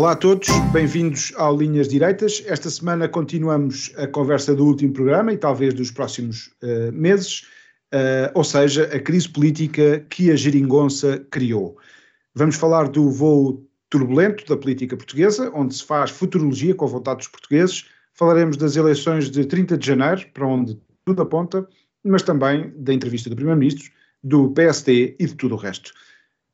Olá a todos, bem-vindos ao Linhas Direitas. Esta semana continuamos a conversa do último programa e talvez dos próximos uh, meses, uh, ou seja, a crise política que a geringonça criou. Vamos falar do voo turbulento da política portuguesa, onde se faz futurologia com a vontade dos portugueses. Falaremos das eleições de 30 de janeiro, para onde tudo aponta, mas também da entrevista do Primeiro-Ministro, do PSD e de tudo o resto.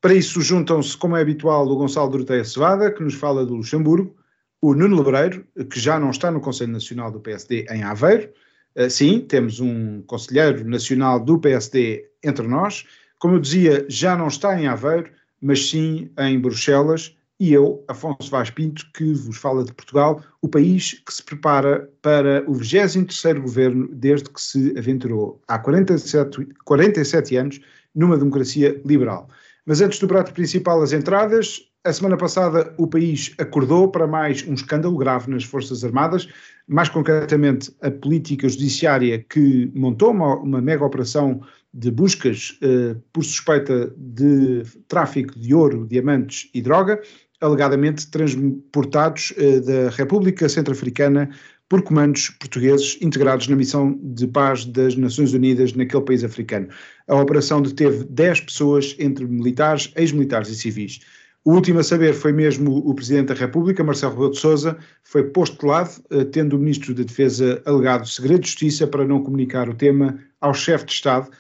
Para isso juntam-se, como é habitual, o Gonçalo Doroteia Cevada, que nos fala do Luxemburgo, o Nuno Lebreiro, que já não está no Conselho Nacional do PSD em Aveiro. Uh, sim, temos um conselheiro nacional do PSD entre nós. Como eu dizia, já não está em Aveiro, mas sim em Bruxelas. E eu, Afonso Vaz Pinto, que vos fala de Portugal, o país que se prepara para o 23º governo desde que se aventurou há 47, 47 anos numa democracia liberal. Mas antes do prato principal, as entradas. A semana passada o país acordou para mais um escândalo grave nas Forças Armadas, mais concretamente a política judiciária que montou uma, uma mega operação de buscas eh, por suspeita de tráfico de ouro, diamantes e droga, alegadamente transportados eh, da República Centro-Africana por comandos portugueses integrados na missão de paz das Nações Unidas naquele país africano. A operação deteve 10 pessoas, entre militares, ex-militares e civis. O último a saber foi mesmo o Presidente da República, Marcelo Rebelo de Sousa, foi posto de lado, eh, tendo o Ministro da Defesa alegado segredo de justiça para não comunicar o tema ao chefe de Estado,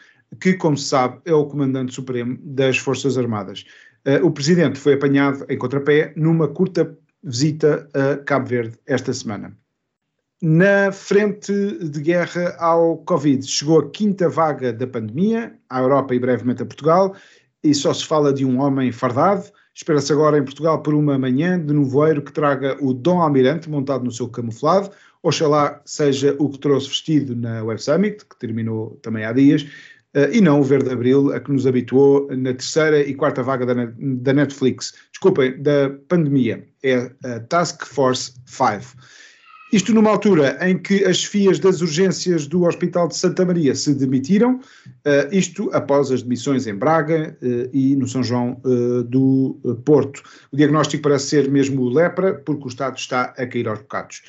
que, como se sabe, é o Comandante Supremo das Forças Armadas. Eh, o Presidente foi apanhado em contrapé numa curta visita a Cabo Verde esta semana. Na frente de guerra ao Covid, chegou a quinta vaga da pandemia, à Europa e brevemente a Portugal, e só se fala de um homem fardado. Espera-se agora em Portugal por uma manhã de nevoeiro que traga o Dom Almirante montado no seu camuflado. Oxalá seja o que trouxe vestido na Web Summit, que terminou também há dias, Uh, e não o Verde Abril, a que nos habituou na terceira e quarta vaga da Netflix. Desculpem, da pandemia. É a Task Force 5. Isto numa altura em que as fias das urgências do Hospital de Santa Maria se demitiram, uh, isto após as demissões em Braga uh, e no São João uh, do Porto. O diagnóstico parece ser mesmo lepra, porque o Estado está a cair aos bocados.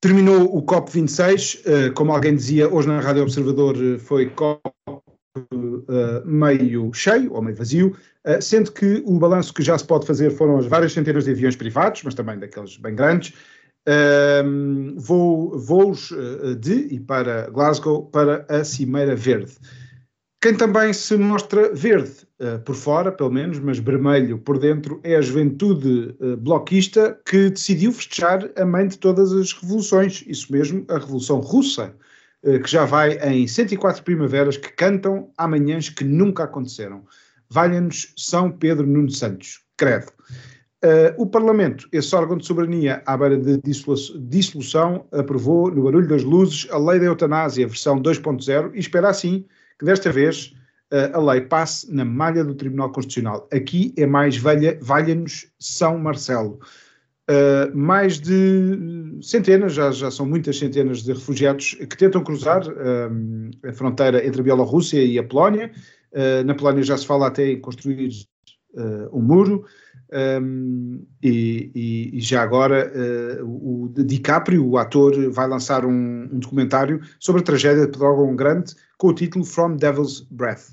Terminou o COP26, como alguém dizia hoje na Rádio Observador, foi COP meio cheio ou meio vazio, sendo que o balanço que já se pode fazer foram as várias centenas de aviões privados, mas também daqueles bem grandes, um, voo, voos eh, de e para Glasgow para a Cimeira Verde. Quem também se mostra verde uh, por fora, pelo menos, mas vermelho por dentro, é a juventude uh, bloquista que decidiu festejar a mãe de todas as revoluções, isso mesmo, a Revolução Russa, uh, que já vai em 104 primaveras que cantam amanhãs que nunca aconteceram. Valha-nos São Pedro Nuno Santos, credo. Uh, o Parlamento, esse órgão de soberania à beira de dissolução, aprovou, no barulho das luzes, a lei da eutanásia, versão 2.0, e espera assim que desta vez uh, a lei passe na malha do Tribunal Constitucional. Aqui é mais valha-nos São Marcelo. Uh, mais de centenas, já, já são muitas centenas de refugiados que tentam cruzar a fronteira entre a Bielorrússia e a Polónia. na Polónia já se fala até em construir um muro. Um, e, e, e, já agora uh, o, DiCaprio, o ator, vai lançar um, um, documentário sobre a tragédia de Pedrógão Grande com o título From Devil's Breath.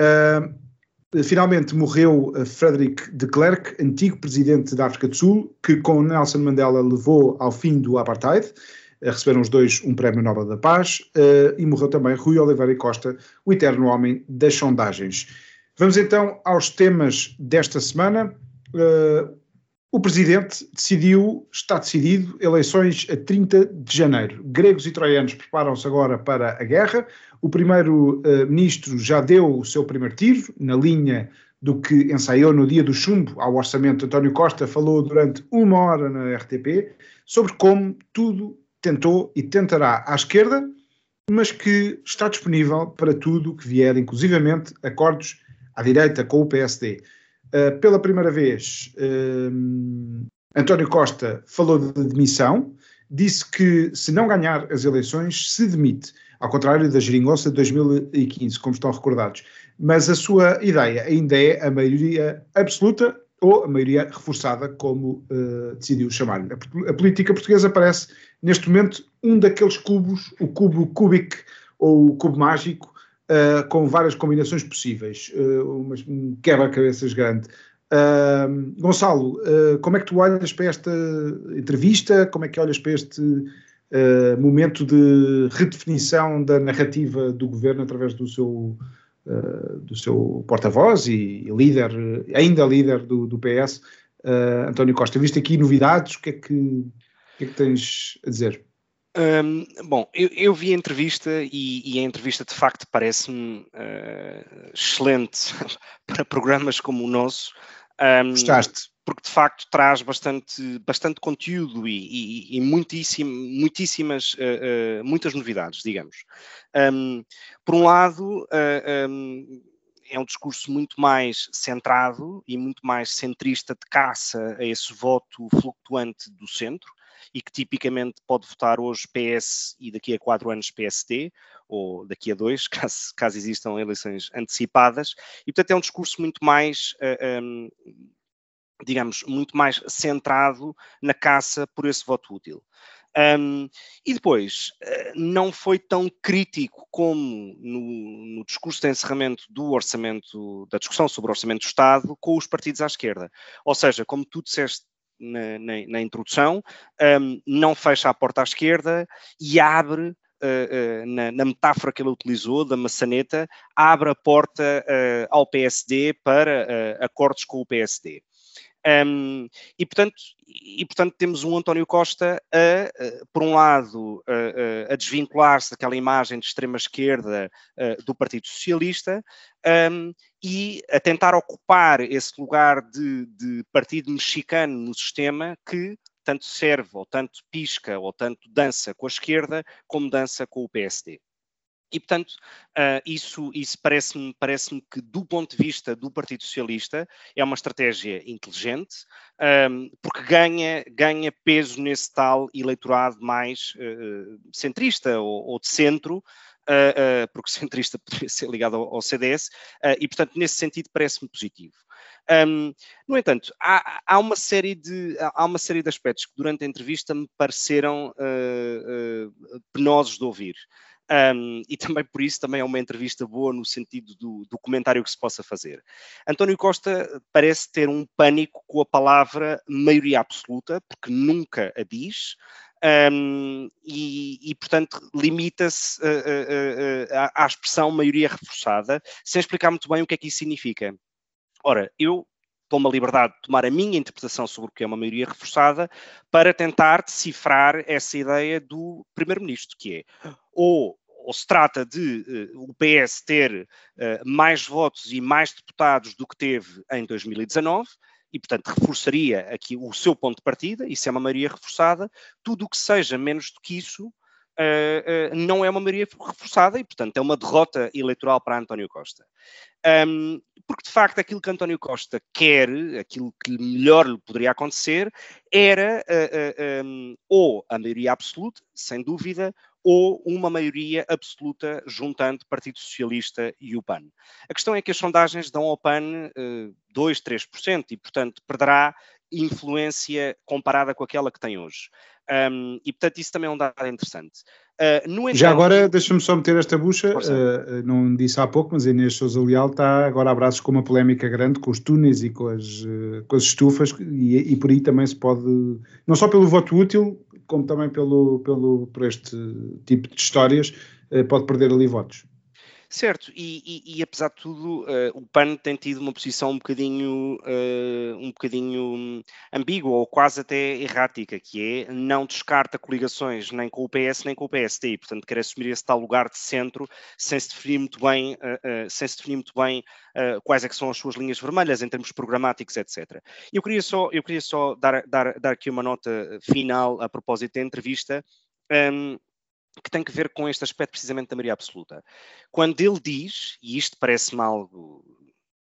Uh, finalmente morreu Frederick de Klerk, antigo presidente da África do Sul, que com Nelson Mandela levou ao fim do apartheid. Uh, receberam os dois um prémio Nobel da Paz e morreu também Rui Oliveira Costa, o eterno homem das sondagens. Vamos então aos temas desta semana. Uh, o presidente decidiu, está decidido, eleições a 30 de janeiro. Gregos e troianos preparam-se agora para a guerra. O primeiro-ministro uh, já deu o seu primeiro tiro, na linha do que ensaiou no dia do chumbo ao orçamento. António Costa falou durante uma hora na RTP sobre como tudo tentou e tentará à esquerda, mas que está disponível para tudo que vier, inclusivamente acordos à direita com o PSD. Eh, pela primeira vez, uh, António Costa falou de demissão, disse que se não ganhar as eleições, se demite, ao contrário da geringonça de 2015, como estão recordados. Mas a sua ideia ainda é a maioria absoluta ou a maioria reforçada, como uh, decidiu chamar-lhe. A, a, política portuguesa parece, neste momento, um daqueles cubos, o cubo Kubik ou o cubo mágico, uh, com várias combinações possíveis, uh, um quebra-cabeças grande. Uh, Gonçalo, como é que tu olhas para esta entrevista? Como é que olhas para este momento de redefinição da narrativa do governo através do seu, do seu porta-voz e, líder, ainda líder do, do PS, António Costa? Viste aqui novidades? O que é que, o que, é que tens a dizer? Bom, eu, eu, vi a entrevista e, e a entrevista de facto parece-me uh, excelente para programas como o nosso. Um, Gostaste? Porque de facto traz bastante, bastante conteúdo e, e, e muitíssimas, uh, uh, muitas novidades, digamos. Um, por um lado, um, é um discurso muito mais centrado e muito mais centrista de caça a esse voto flutuante do centro e que tipicamente pode votar hoje PS e daqui a quatro anos PSD, ou daqui a dois, caso, caso existam eleições antecipadas, e portanto é um discurso muito mais. Uh, eh, um, digamos, muito mais centrado na caça por esse voto útil. Um, e depois, eh, não foi tão crítico como no, no, discurso de encerramento do orçamento, da discussão sobre o orçamento do Estado, com os partidos à esquerda. Ou seja, como tu disseste na, na, na introdução, um, não fecha a porta à esquerda e abre Uh, uh, na, na, metáfora que ele utilizou, da maçaneta, abre a porta uh, ao PSD para acordos com o PSD. Um, e, portanto, e, portanto, temos um António Costa, a, a por um lado, a, a desvincular-se daquela imagem de extrema-esquerda do Partido Socialista um, e a tentar ocupar esse lugar de, de partido mexicano no sistema que tanto serve, ou tanto pisca, ou tanto dança com a esquerda, como dança com o PSD. E, portanto, uh, isso, isso parece-me parece que, do ponto de vista do Partido Socialista, é uma estratégia inteligente, um, porque ganha, ganha peso nesse tal eleitorado mais uh, centrista ou, ou, de centro, uh, porque centrista poderia ser ligado ao, ao CDS, e, portanto, nesse sentido, parece-me positivo. Um, no entanto, há, há, uma série de, há uma série de aspectos que durante a entrevista me pareceram penosos de ouvir. Um, e também por isso também é uma entrevista boa no sentido do, do, comentário que se possa fazer. António Costa parece ter um pânico com a palavra maioria absoluta, porque nunca a diz, um, e, e, portanto, limita-se uh, uh, uh, à expressão maioria reforçada, sem explicar muito bem o que é que isso significa. Ora, eu tomo a liberdade de tomar a minha interpretação sobre o que é uma maioria reforçada para tentar decifrar essa ideia do Primeiro-Ministro, que é ou, ou se trata de uh, o PS ter uh, mais votos e mais deputados do que teve em 2019, e, portanto, reforçaria aqui o seu ponto de partida, isso é uma maioria reforçada, tudo o que seja menos do que isso uh, não é uma maioria reforçada e, portanto, é uma derrota eleitoral para António Costa. Um, porque, de facto, aquilo que António Costa quer, aquilo que melhor lhe poderia acontecer, era um, ou a maioria absoluta, sem dúvida, ou uma maioria absoluta juntando Partido Socialista e o PAN. A questão é que as sondagens dão ao PAN uh, 2, 3% e, portanto, perderá influência comparada com aquela que tem hoje. Um, e, portanto, isso também é um dado interessante. Uh, entanto, Já agora, deixa-me só meter esta bucha, uh, não disse há pouco, mas a Inês Sousa Leal está agora a braços com uma polémica grande com os túneis e com as, uh, com as estufas, e, e, por aí também se pode, não só pelo voto útil, como também pelo, pelo, por este tipo de histórias, pode perder ali votos. Certo, e, e, e, apesar de tudo, uh, o PAN tem tido uma posição um bocadinho, uh, um bocadinho ambígua ou quase até errática, que é não descarta coligações nem com o PS nem com o PSD, e, portanto quer assumir esse tal lugar de centro sem se definir muito bem, uh, sem se definir muito bem quais é que são as suas linhas vermelhas em termos programáticos, etc. Eu queria só, eu queria só dar, dar, dar aqui uma nota final a propósito da entrevista. Um, que tem que ver com este aspecto precisamente da maioria absoluta. Quando ele diz, e isto parece-me algo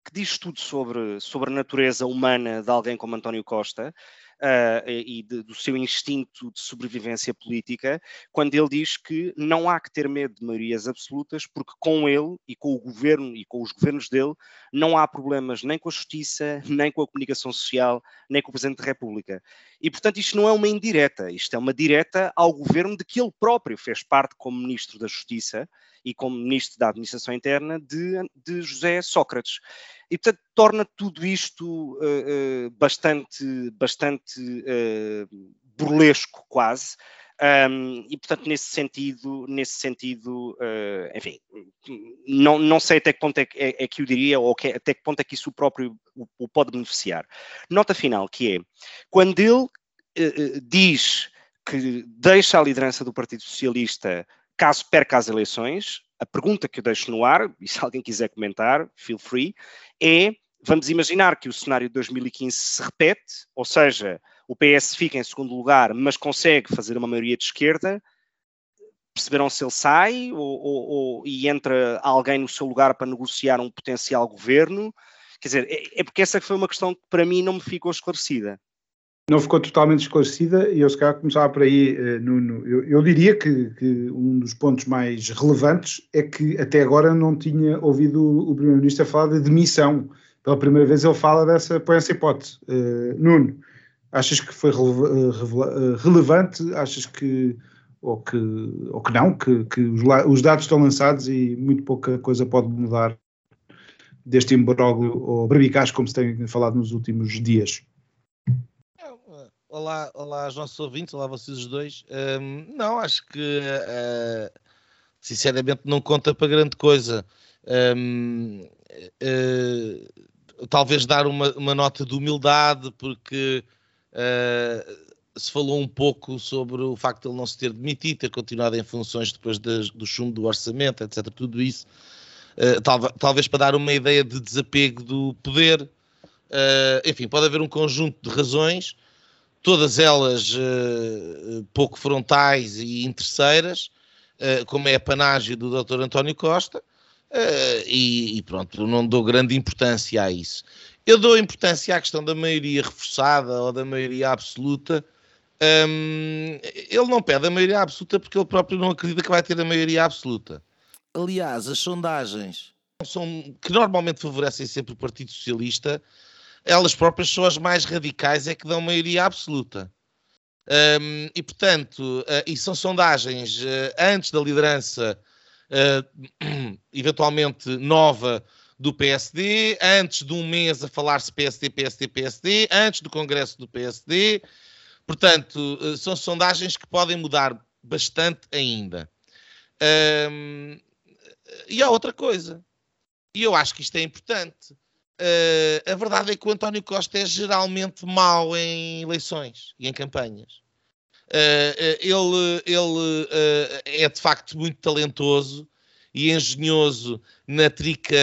que diz tudo sobre, sobre a natureza humana de alguém como António Costa, uh, e de, do seu instinto de sobrevivência política, quando ele diz que não há que ter medo de maiorias absolutas, porque com ele e com o governo e com os governos dele não há problemas nem com a justiça, nem com a comunicação social, nem com o Presidente da República. E, portanto, isto não é uma indireta, isto é uma direta ao governo de que ele próprio fez parte como Ministro da Justiça e como Ministro da Administração Interna de, de José Sócrates. E, portanto, torna tudo isto uh, uh, bastante, bastante uh, burlesco, quase. Um, e portanto nesse sentido, nesse sentido, enfim, não, não sei até que ponto é, é, é que eu diria ou que, até que ponto é que isso o próprio o, o pode beneficiar. Nota final que é quando ele diz que deixa a liderança do Partido Socialista caso perca as eleições, a pergunta que eu deixo no ar, e se alguém quiser comentar, feel free, é, vamos imaginar que o cenário de 2015 se repete, ou seja, o PS fica em segundo lugar, mas consegue fazer uma maioria de esquerda, perceberam se ele sai ou, ou, ou, e entra alguém no seu lugar para negociar um potencial governo? Quer dizer, é, é porque essa foi uma questão que para mim não me ficou esclarecida não ficou totalmente esclarecida e eu se calhar começava por aí, uh, Nuno. Eu, eu diria que, que, um dos pontos mais relevantes é que até agora não tinha ouvido o Primeiro-Ministro falar de demissão. Pela primeira vez ele fala dessa, põe essa hipótese. Uh, Nuno, achas que foi uh, relevante? Achas que ou que, ou que não, que, que os, os, dados estão lançados e muito pouca coisa pode mudar deste imbróglio ou brebicaz, como se tem falado nos últimos dias? Olá, olá aos nossos ouvintes, olá vocês os dois. Um, não, acho que uh, sinceramente não conta para grande coisa. Um, uh, talvez dar uma, uma, nota de humildade, porque uh, se falou um pouco sobre o facto de ele não se ter demitido, ter continuado em funções depois de, do chumbo do orçamento, etc. Tudo isso, talvez, talvez para dar uma ideia de desapego do poder. enfim, pode haver um conjunto de razões todas elas uh, pouco frontais e interesseiras, uh, como é a panágio do Dr. António Costa, uh, e, e, pronto, não dou grande importância a isso. Eu dou importância à questão da maioria reforçada ou da maioria absoluta. Um, ele não pede a maioria absoluta porque ele próprio não acredita que vai ter a maioria absoluta. Aliás, as sondagens são, que normalmente favorecem sempre o Partido Socialista elas próprias são as mais radicais, é que dão maioria absoluta. Um, e, portanto, uh, e são sondagens uh, antes da liderança uh, eventualmente nova do PSD, antes de um mês a falar-se PSD, PSD, PSD, antes do Congresso do PSD. Portanto, são sondagens que podem mudar bastante ainda. E há outra coisa, e eu acho que isto é importante. Uh, a verdade é que o António Costa é geralmente mau em eleições e em campanhas. Uh, ele ele uh, é de facto muito talentoso e engenhoso na trica,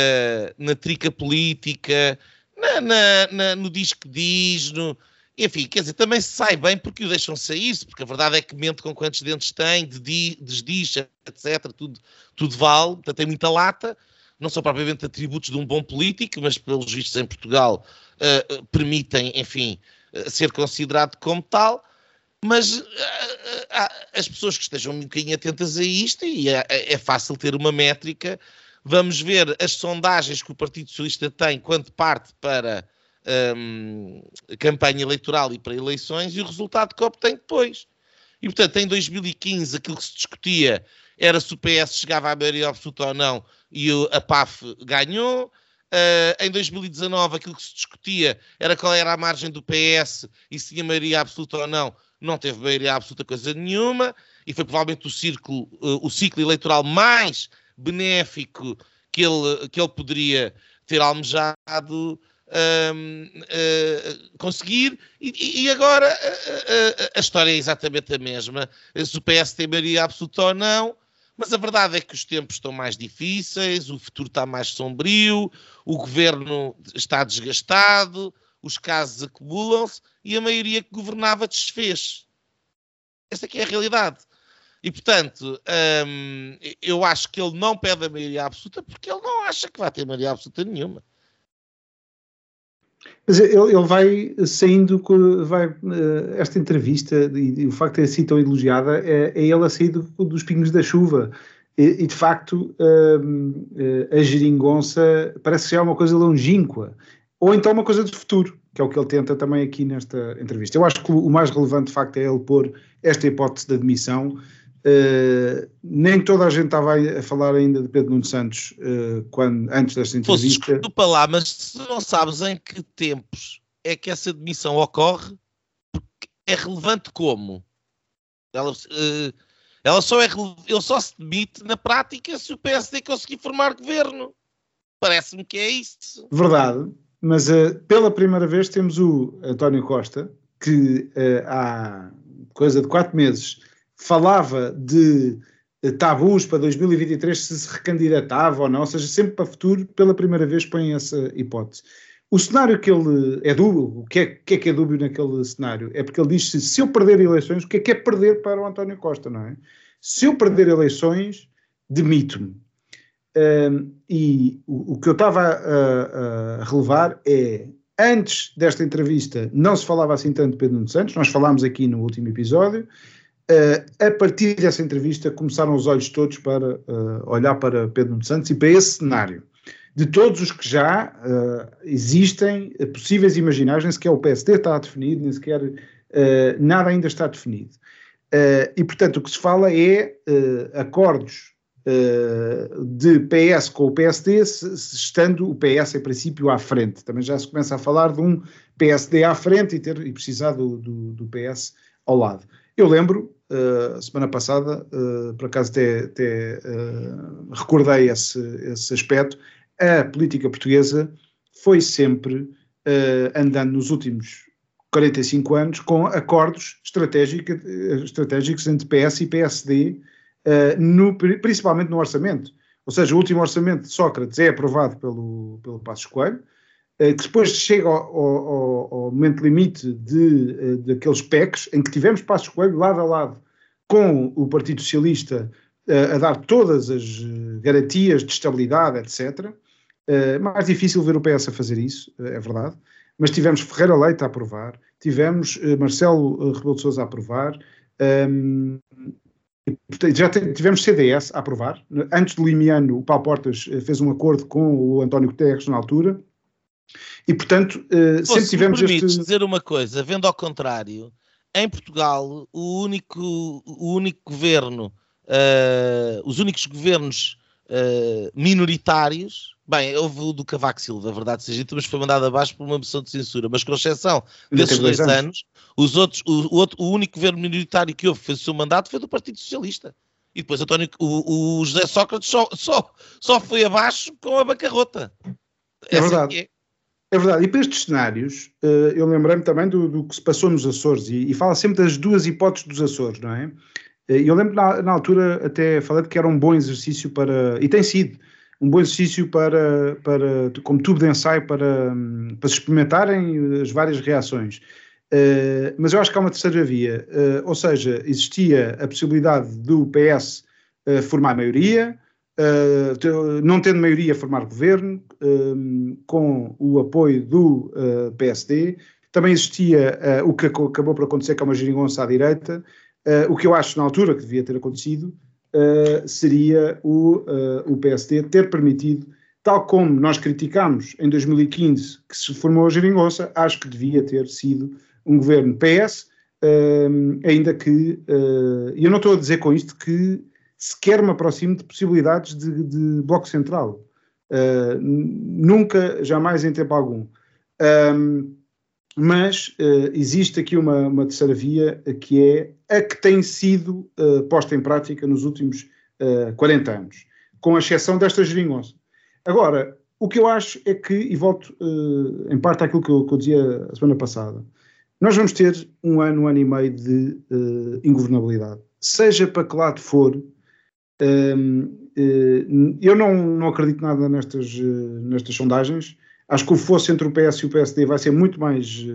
na trica política, na, na, na, no diz que diz, no, enfim, quer dizer, também se sai bem porque o deixam sair-se, porque a verdade é que mente com quantos dentes tem, desdiz, etc. Tudo, tudo vale, portanto, tem muita lata não são propriamente atributos de um bom político, mas pelos vistos em Portugal uh, permitem, enfim, uh, ser considerado como tal. Mas uh, as pessoas que estejam um bocadinho atentas a isto, e é, é, fácil ter uma métrica, vamos ver as sondagens que o Partido Socialista tem quando parte para um, campanha eleitoral e para eleições e o resultado que obtém depois. E, portanto, em 2015, aquilo que se discutia era se o PS chegava à maioria absoluta ou não, e a PAF ganhou. Uh, em 2019, aquilo que se discutia era qual era a margem do PS e se tinha maioria absoluta ou não. Não teve maioria absoluta coisa nenhuma, e foi provavelmente o, círculo, uh, o ciclo eleitoral mais benéfico que ele, que ele poderia ter almejado uh, conseguir, e, e agora uh, a história é exatamente a mesma. Se o PS tem maioria absoluta ou não, mas a verdade é que os tempos estão mais difíceis, o futuro está mais sombrio, o governo está desgastado, os casos acumulam-se e a maioria que governava desfez. Aqui é a realidade. E, portanto, hum, eu acho que ele não pede a maioria absoluta porque ele não acha que vai ter maioria absoluta nenhuma. Mas ele, ele vai saindo, vai, eh, esta entrevista e, o facto de ter sido tão elogiada é, é ele a sair do, dos pingos da chuva. E, e de facto, hum, eh, a geringonça parece que é uma coisa longínqua, ou então uma coisa do futuro, que é o que ele tenta também aqui nesta entrevista. Eu acho que o mais relevante, de facto, é ele pôr esta hipótese de admissão Uh, nem toda a gente estava a falar ainda de Pedro Nuno Santos uh, quando, antes desta entrevista. Desculpa lá, mas não sabes em que tempos é que essa demissão ocorre, é relevante como? Ela, uh, ela só é ele só se demite na prática se o PSD conseguir formar governo. Parece-me que é isso. Verdade, mas pela primeira vez temos o António Costa, que há coisa de quatro meses falava de eh, tabus para 2023 se se recandidatava ou não, ou seja, sempre para o futuro, pela primeira vez põe essa hipótese. O cenário que ele é dúbio, o que é, que é que é dúbio naquele cenário? É porque ele diz se, se eu perder eleições, o que é que é perder para o António Costa, não é? Se eu perder eleições, demito-me. E o, o, que eu estava a, a, relevar é, antes desta entrevista, não se falava assim tanto de Pedro Nuno Santos, nós falámos aqui no último episódio, Uh, a partir dessa entrevista começaram os olhos todos para uh, olhar para Pedro Nuno Santos e para esse cenário. De todos os que já uh, existem, possíveis imaginários, nem sequer o PSD está definido, nem sequer nada ainda está definido. e, portanto, o que se fala é acordos de PS com o PSD, estando o PS, em princípio, à frente. Também já se começa a falar de um PSD à frente e, ter, e precisar do, do, do PS ao lado. Eu lembro, uh, semana passada, uh, por acaso até, até uh, recordei esse, esse aspecto, a política portuguesa foi sempre andando nos últimos 45 anos com acordos estratégicos entre PS e PSD, no, principalmente no orçamento. Ou seja, o último orçamento de Sócrates é aprovado pelo, pelo Passos Coelho, que depois chega ao, ao, ao momento limite de, daqueles PECs, em que tivemos Passos Coelho lado a lado com o Partido Socialista a dar todas as garantias de estabilidade, etc. Mais difícil ver o PS a fazer isso, é verdade, mas tivemos Ferreira Leite a aprovar, tivemos Marcelo Rebelo de Sousa a aprovar, já tivemos CDS a aprovar. Antes do Limiano, o Paulo Portas fez um acordo com o António Guterres na altura, e, portanto, uh, sempre tivemos este... dizer uma coisa, vendo ao contrário, em Portugal, o único, o único governo, uh, os únicos governos uh, minoritários, bem, houve o do Cavaco Silva, a verdade seja dita, mas foi mandado abaixo por uma moção de censura, mas com exceção desses dois anos. anos, os outros, o, outro, o único governo minoritário que houve fez o seu mandato foi do Partido Socialista. E depois António, o, o José Sócrates só, só, só foi abaixo com a bancarrota. É Essa verdade. É. É verdade, e para estes cenários, eh, eu lembrei-me também do, do, que se passou nos Açores, e, e, fala sempre das duas hipóteses dos Açores, não é? Eh, eu lembro na, na altura até falei que era um bom exercício para, e tem sido, um bom exercício para, para como tubo de ensaio para, para se experimentarem as várias reações. Uh, mas eu acho que há uma terceira via, uh, ou seja, existia a possibilidade do PS uh, formar maioria, uh, não tendo maioria, formar governo, um, com o apoio do PSD. Também existia o que acabou por acontecer, que é uma geringonça à direita. O que eu acho na altura que devia ter acontecido seria o, o PSD ter permitido, tal como nós criticámos em 2015 que se formou a geringonça, acho que devia ter sido um governo PS, ainda que, eu não estou a dizer com isto que sequer me aproximo de possibilidades de, de bloco central. Uh, nunca, jamais em tempo algum. Um, mas uh, existe aqui uma, uma, terceira via que é a que tem sido uh, posta em prática nos últimos 40 anos, com exceção desta geringonça. Agora, o que eu acho é que, e volto uh, em parte àquilo que eu, que eu, dizia a semana passada, nós vamos ter um ano, um ano e meio de uh, ingovernabilidade. Seja para que lado for, uh, eu não, não acredito nada nestas, nestas sondagens. Acho que o fosse entre o PS e o PSD vai ser muito mais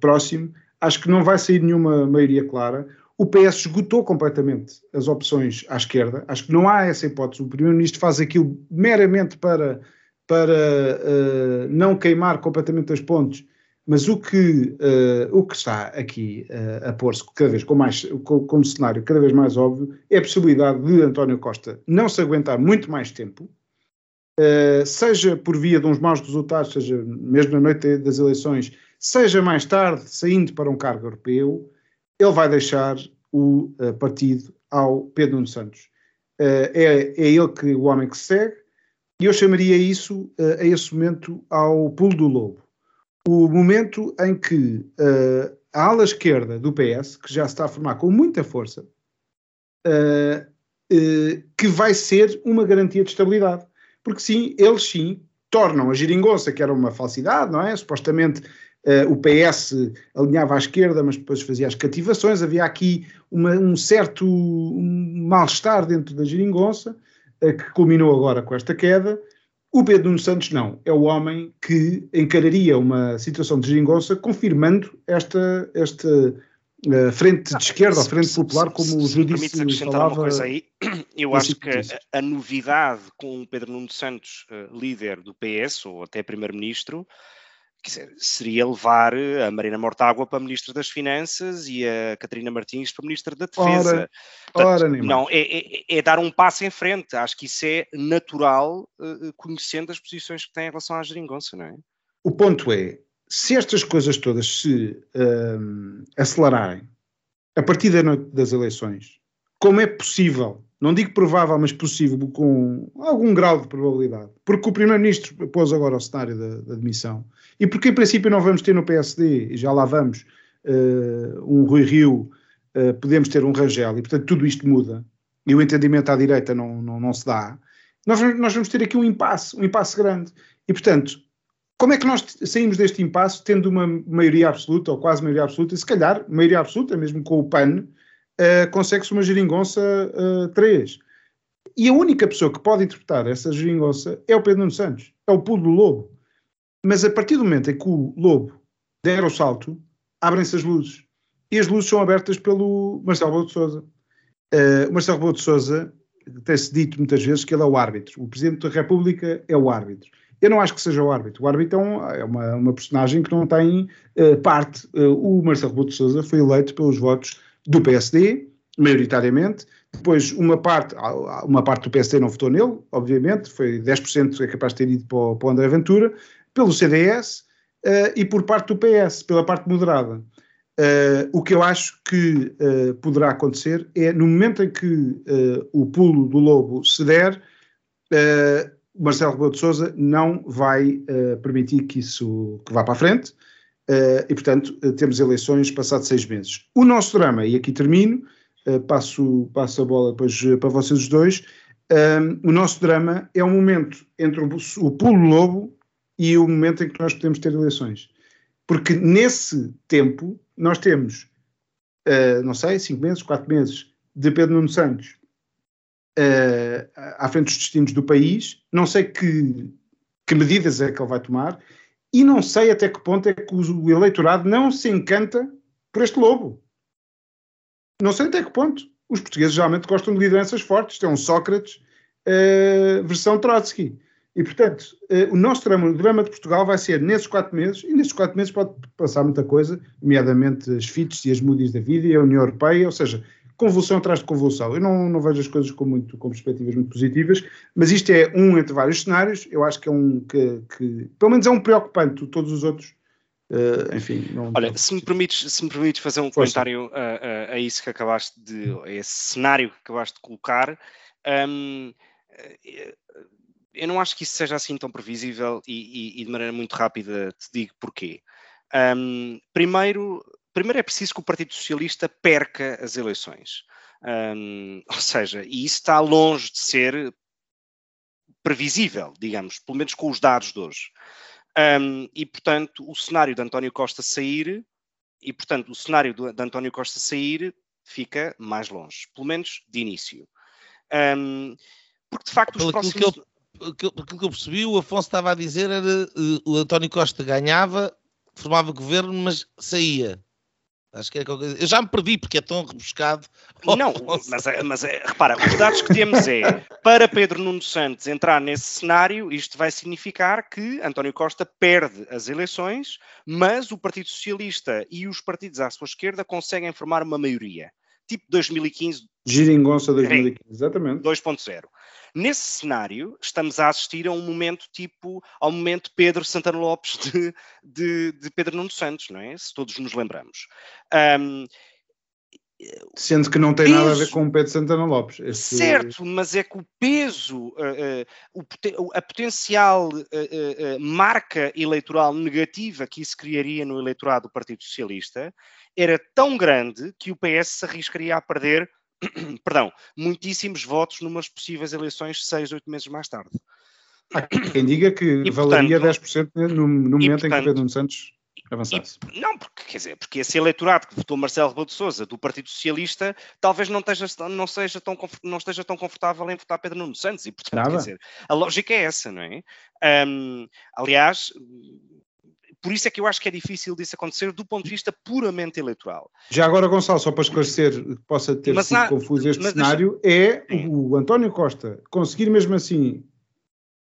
próximo. Acho que não vai sair nenhuma maioria clara. O PS esgotou completamente as opções à esquerda. Acho que não há essa hipótese. O Primeiro-Ministro faz aquilo meramente para, para uh, não queimar completamente as pontes. Mas o que, uh, o que está aqui uh, a pôr-se cada vez com mais, com, como cenário cada vez mais óbvio é a possibilidade de António Costa não se aguentar muito mais tempo, seja por via de uns maus resultados, seja mesmo na noite das eleições, seja mais tarde saindo para um cargo europeu, ele vai deixar o uh, partido ao Pedro Nuno Santos. Uh, é, é ele que o homem que segue, e eu chamaria isso, uh, a esse momento, ao pulo do lobo. O momento em que a ala esquerda do PS, que já se está a formar com muita força, que vai ser uma garantia de estabilidade. Porque sim, eles sim tornam a geringonça, que era uma falsidade, não é? Supostamente Uh, o PS alinhava à esquerda, mas depois fazia as cativações. Havia aqui uma, um certo um mal-estar dentro da geringonça, uh, que culminou agora com esta queda. O Pedro Nuno Santos não, é o homem que encararia uma situação de geringonça confirmando esta, esta uh, frente de esquerda, ou frente popular, como o Judício falava. Uma coisa aí, eu acho que a, a, novidade com o Pedro Nuno Santos, líder do PS, ou até primeiro-ministro, seria levar a Marina Mortágua para Ministra das Finanças e a Catarina Martins para Ministra da Defesa. Ora, ora não, é, é, é, dar um passo em frente. Acho que isso é natural, uh, conhecendo as posições que tem em relação à geringonça, não é? O ponto é, se estas coisas todas se uh, acelerarem a partir da noite das eleições, como é possível não digo provável, mas possível, com algum grau de probabilidade, porque o Primeiro-Ministro pôs agora o cenário da, da demissão, e porque em princípio não vamos ter no PSD, e já lá vamos, uh, um Rui Rio, uh, podemos ter um Rangel, e portanto tudo isto muda, e o entendimento à direita não, não, não se dá, nós, nós vamos ter aqui um impasse, um impasse grande. E portanto, como é que nós saímos deste impasse tendo uma maioria absoluta, ou quase maioria absoluta, e se calhar maioria absoluta, mesmo com o PAN, uh, consegue-se uma geringonça uh, eh, 3. E a única pessoa que pode interpretar essa geringonça é o Pedro Nuno Santos, é o pulo do lobo. Mas a partir do momento em que o lobo der o salto, abrem-se as luzes. E as luzes são abertas pelo Marcelo Rebelo de Sousa. Uh, o Marcelo Rebelo de Sousa tem-se dito muitas vezes que ele é o árbitro. O Presidente da República é o árbitro. Eu não acho que seja o árbitro. O árbitro é, é uma, uma personagem que não tem uh, parte. Uh, o Marcelo Rebelo de Sousa foi eleito pelos votos do PSD, maioritariamente. Depois, uma parte, uma parte do PSD não votou nele, obviamente, foi 10% é capaz de ter ido para o, para o André Ventura, pelo CDS uh, e por parte do PS, pela parte moderada. Uh, o que eu acho que uh, poderá acontecer é, no momento em que o pulo do lobo se der, Marcelo Rebelo de Sousa não vai permitir que isso que vá para a frente, e, portanto, uh, temos eleições passados seis meses. O nosso drama, e aqui termino, uh, passo, passo a bola depois para vocês os dois, o nosso drama é um momento entre o, o pulo lobo e o momento em que nós podemos ter eleições. Porque nesse tempo nós temos, não sei, cinco meses, quatro meses de Pedro Nuno Santos à frente dos destinos do país, não sei que, que medidas é que ele vai tomar, e não sei até que ponto é que o eleitorado não se encanta por este lobo. Não sei até que ponto. Os portugueses geralmente gostam de lideranças fortes. Tem um Sócrates uh, versão Trotsky. E, portanto, uh, o nosso drama, o drama de Portugal vai ser nesses quatro meses, e nesses quatro meses pode passar muita coisa, nomeadamente as FITs e as Moody's da vida e a União Europeia, ou seja, convulsão atrás de convulsão. Eu não, não vejo as coisas com, muito, com perspectivas muito positivas, mas isto é um entre vários cenários. Eu acho que é um que, que pelo menos é um preocupante. Todos os outros, uh, enfim. Não, Olha, não... se me permites, se me permites fazer um Força. comentário a, a, a, isso que acabaste de, a esse cenário que acabaste de colocar. Um, eh, eu não acho que isso seja assim tão previsível e, e, e de maneira muito rápida te digo porquê. Um, primeiro, primeiro é preciso que o Partido Socialista perca as eleições. Um, ou seja, e isso está longe de ser previsível, digamos, pelo menos com os dados de hoje. Um, e, portanto, o cenário de António Costa sair, e, portanto, o cenário de, de António Costa sair fica mais longe, pelo menos de início. Um, porque, de facto, os próximos... Que eu, que, que eu percebi, o Afonso estava a dizer era uh, o António Costa ganhava, formava governo, mas saía. Acho que é Eu já me perdi porque é tão rebuscado. Não, mas, é, mas é, repara, os dados que temos é para Pedro Nuno Santos entrar nesse cenário, isto vai significar que António Costa perde as eleições, mas o Partido Socialista e os partidos à sua esquerda conseguem formar uma maioria. Tipo 2015. Giringonça 2015, exatamente. 2.0. Nesse cenário, estamos a assistir a um momento tipo ao momento Pedro Santana Lopes de, de, de Pedro Nuno Santos, não é? Se todos nos lembramos. Um, Sendo que não tem peso, nada a ver com o Pedro Santana Lopes. Este... Certo, mas é que o peso, uh, uh, a potencial uh, marca eleitoral negativa que isso criaria no eleitorado do Partido Socialista era tão grande que o PS se arriscaria a perder perdão, muitíssimos votos numas possíveis eleições seis, oito meses mais tarde. Há quem diga que e, valeria portanto, 10% no, no momento portanto, em que Pedro Nuno Santos avançasse. E, não, porque, quer dizer, porque esse eleitorado que votou Marcelo Rebelo de Sousa do Partido Socialista talvez não esteja, não, seja tão, não esteja tão confortável em votar Pedro Nuno Santos e, portanto, Nada. quer dizer, a lógica é essa, não é? Um, aliás, por isso é que eu acho que é difícil disso acontecer do ponto de vista puramente eleitoral. Já agora, Gonçalo, só para esclarecer que possa ter mas sido há, confuso este cenário, deixa... é o António Costa conseguir mesmo assim,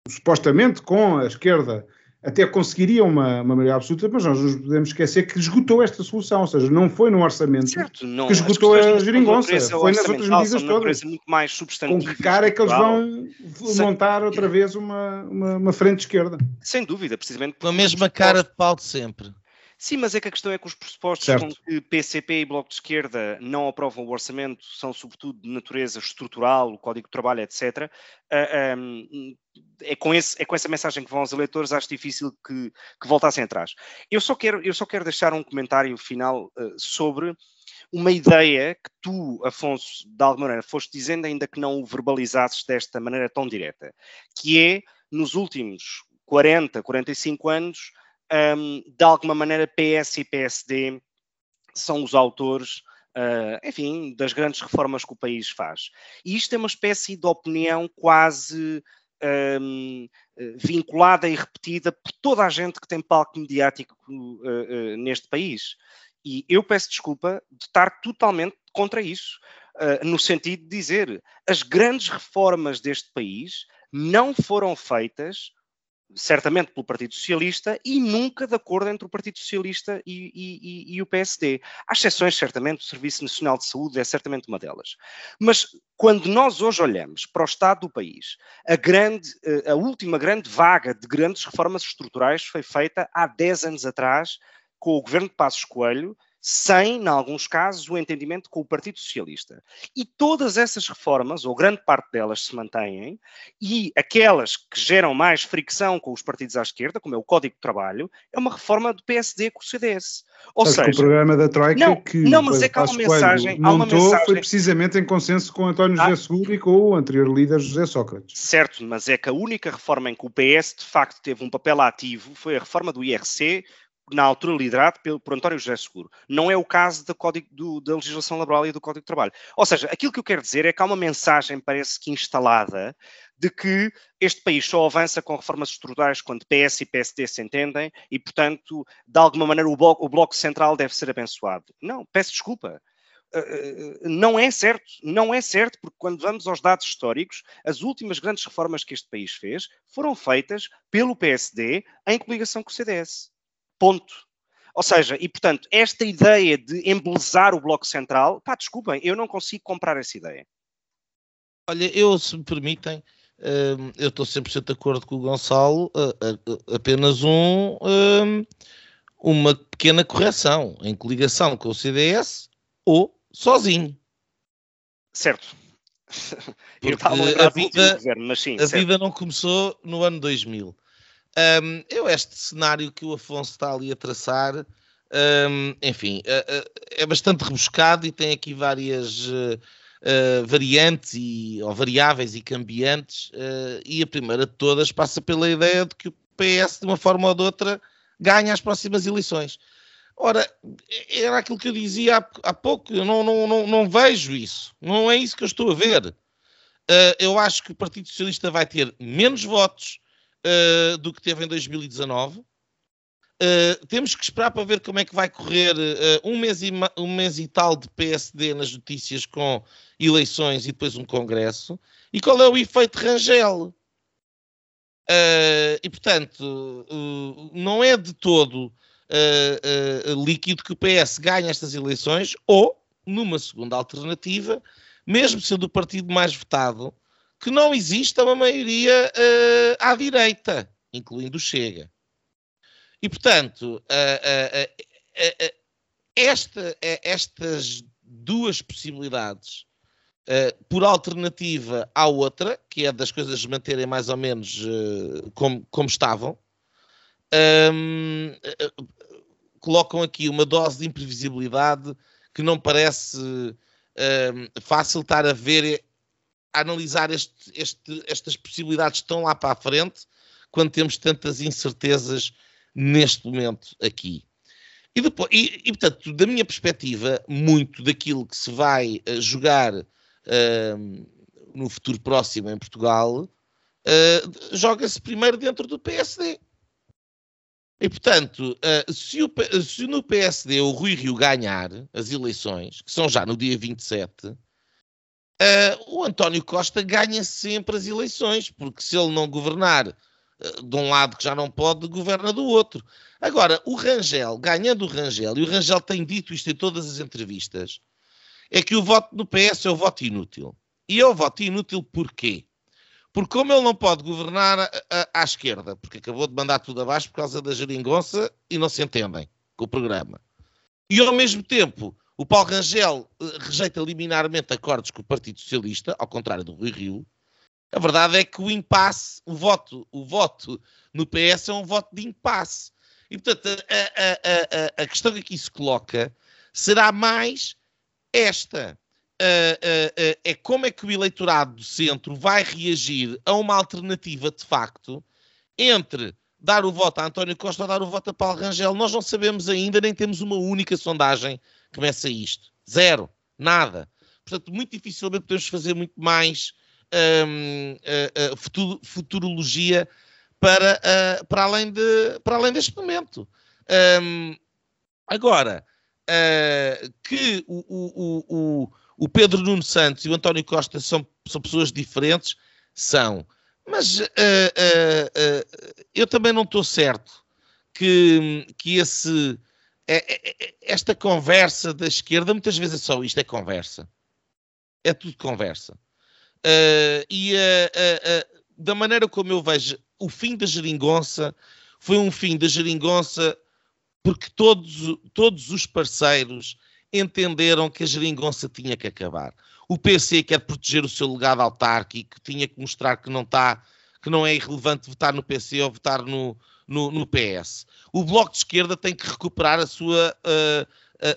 supostamente com a esquerda até conseguiria uma, uma maioria absoluta, mas nós não podemos esquecer que esgotou esta solução, ou seja, não foi no orçamento certo, não, que esgotou a geringonça, foi nas outras medidas todas. Muito mais Com que cara é que eles vão Sem... montar outra vez uma, uma, uma, frente esquerda? Sem dúvida, precisamente. Com a mesma cara de pau de sempre. Sim, mas é que a questão é que os pressupostos certo. com que PCP e Bloco de Esquerda não aprovam o orçamento são, sobretudo, de natureza estrutural, o Código de Trabalho, etc. Um, é, com esse, é com essa mensagem que vão aos eleitores, acho difícil que, que voltassem atrás. Eu só quero, eu só quero deixar um comentário final uh, sobre uma ideia que tu, Afonso, de alguma maneira, foste dizendo, ainda que não o verbalizasses desta maneira tão direta, que é, nos últimos 40, 45 anos, um, de alguma maneira PS e PSD são os autores, uh, enfim, das grandes reformas que o país faz. E isto é uma espécie de opinião quase um, vinculada e repetida por toda a gente que tem palco mediático uh, uh, neste país. E eu peço desculpa de estar totalmente contra isso, no sentido de dizer as grandes reformas deste país não foram feitas certamente pelo Partido Socialista e nunca de acordo entre o Partido Socialista e, e, e, o PSD. Há exceções, certamente, o Serviço Nacional de Saúde é certamente uma delas. Mas quando nós hoje olhamos para o estado do país, a, grande, eh, a última grande vaga de grandes reformas estruturais foi feita há 10 anos atrás com o governo de Passos Coelho, sem, em alguns casos, o entendimento com o Partido Socialista. E todas essas reformas, ou grande parte delas, se mantêm, e aquelas que geram mais fricção com os partidos à esquerda, como é o Código de Trabalho, é uma reforma do PSD com o CDS. Ou seja, que o programa da Troika não, que não, mas é que há uma mensagem, montou há uma mensagem... foi precisamente em consenso com António ah. José Seguro e com o anterior líder José Sócrates. Certo, mas é que a única reforma em que o PS de facto teve um papel ativo foi a reforma do IRC, na altura liderado pelo, por António José Seguro. Não é o caso do código, do, da legislação laboral e do Código de Trabalho. Ou seja, aquilo que eu quero dizer é que há uma mensagem, parece que instalada, de que este país só avança com reformas estruturais quando PS e PSD se entendem e, portanto, de alguma maneira o bloco, o bloco central deve ser abençoado. Não, peço desculpa. Uh, não é certo, não é certo, porque quando vamos aos dados históricos, as últimas grandes reformas que este país fez foram feitas pelo PSD em coligação com o CDS. Ponto. Ou seja, e portanto, esta ideia de embelezar o Bloco Central, pá, desculpem, eu não consigo comprar essa ideia. Olha, eu, se me permitem, hum, eu estou 100% de acordo com o Gonçalo, apenas um, hum, uma pequena correção em coligação com o CDS ou sozinho. Certo. eu estava a, a vida, governo, mas sim. A certo. vida não começou no ano 2000. Um, eu, este cenário que o Afonso está ali a traçar, um, enfim, é, é bastante rebuscado e tem aqui várias, uh, variantes e, ou variáveis e cambiantes, uh, e a primeira de todas passa pela ideia de que o PS, de uma forma ou de outra, ganha as próximas eleições. Ora, era aquilo que eu dizia há, há pouco, eu não, não, não, não, vejo isso, não é isso que eu estou a ver. Uh, eu acho que o Partido Socialista vai ter menos votos do que teve em 2019 Uh, temos que esperar para ver como é que vai correr uh, um, mês e um mês e tal de PSD nas notícias com eleições e depois um congresso. E qual é o efeito Rangel? Uh, e, portanto, não é de todo líquido que o PS ganhe estas eleições ou, numa segunda alternativa, mesmo sendo o partido mais votado, que não exista uma maioria à direita, incluindo o Chega. E, portanto, esta, estas duas possibilidades, por alternativa à outra, que é das coisas manterem mais ou menos como, como estavam, um, colocam aqui uma dose de imprevisibilidade que não parece fácil estar a ver, analisar este, este, estas possibilidades tão lá para a frente, quando temos tantas incertezas neste momento aqui. E, depois, e, e, portanto, da minha perspectiva, muito daquilo que se vai uh, jogar uh, no futuro próximo em Portugal uh, joga-se primeiro dentro do PSD. E, portanto, uh, se, o, se, no PSD o Rui Rio ganhar as eleições, que são já no dia 27, o António Costa ganha sempre as eleições, porque se ele não governar de um lado que já não pode, governa do outro. Agora, o Rangel, ganhando o Rangel, e o Rangel tem dito isto em todas as entrevistas, é que o voto no PS é o voto inútil. E é o voto inútil porquê? Porque como ele não pode governar a, a, à esquerda, porque acabou de mandar tudo abaixo por causa da geringonça e não se entendem com o programa. E ao mesmo tempo, o Paulo Rangel uh, rejeita liminarmente acordos com o Partido Socialista, ao contrário do Rui Rio, a verdade é que o impasse, o voto, o voto no PS é um voto de impasse. E, portanto, a, a, a, a questão que aqui se coloca será mais esta. é como é que o eleitorado do centro vai reagir a uma alternativa de facto entre dar o voto a António Costa ou dar o voto a Paulo Rangel. Nós não sabemos ainda, nem temos uma única sondagem que meça isto. Zero. Nada. Portanto, muito dificilmente podemos fazer muito mais uh, uh, futurologia para, uh, para, além de, para além deste momento. Um, agora, que o, o, o, o, Pedro Nuno Santos e o António Costa são, são pessoas diferentes, são. Mas eu também não estou certo que, que esse, esta conversa da esquerda, muitas vezes é só isto, é conversa. É tudo conversa. Uh, e uh, uh, da maneira como eu vejo o fim da geringonça, foi um fim da geringonça porque todos, todos os parceiros entenderam que a geringonça tinha que acabar. O PC quer proteger o seu legado autárquico, tinha que mostrar que não está, que não é irrelevante votar no PC ou votar no, no, no PS. O Bloco de Esquerda tem que recuperar a sua uh,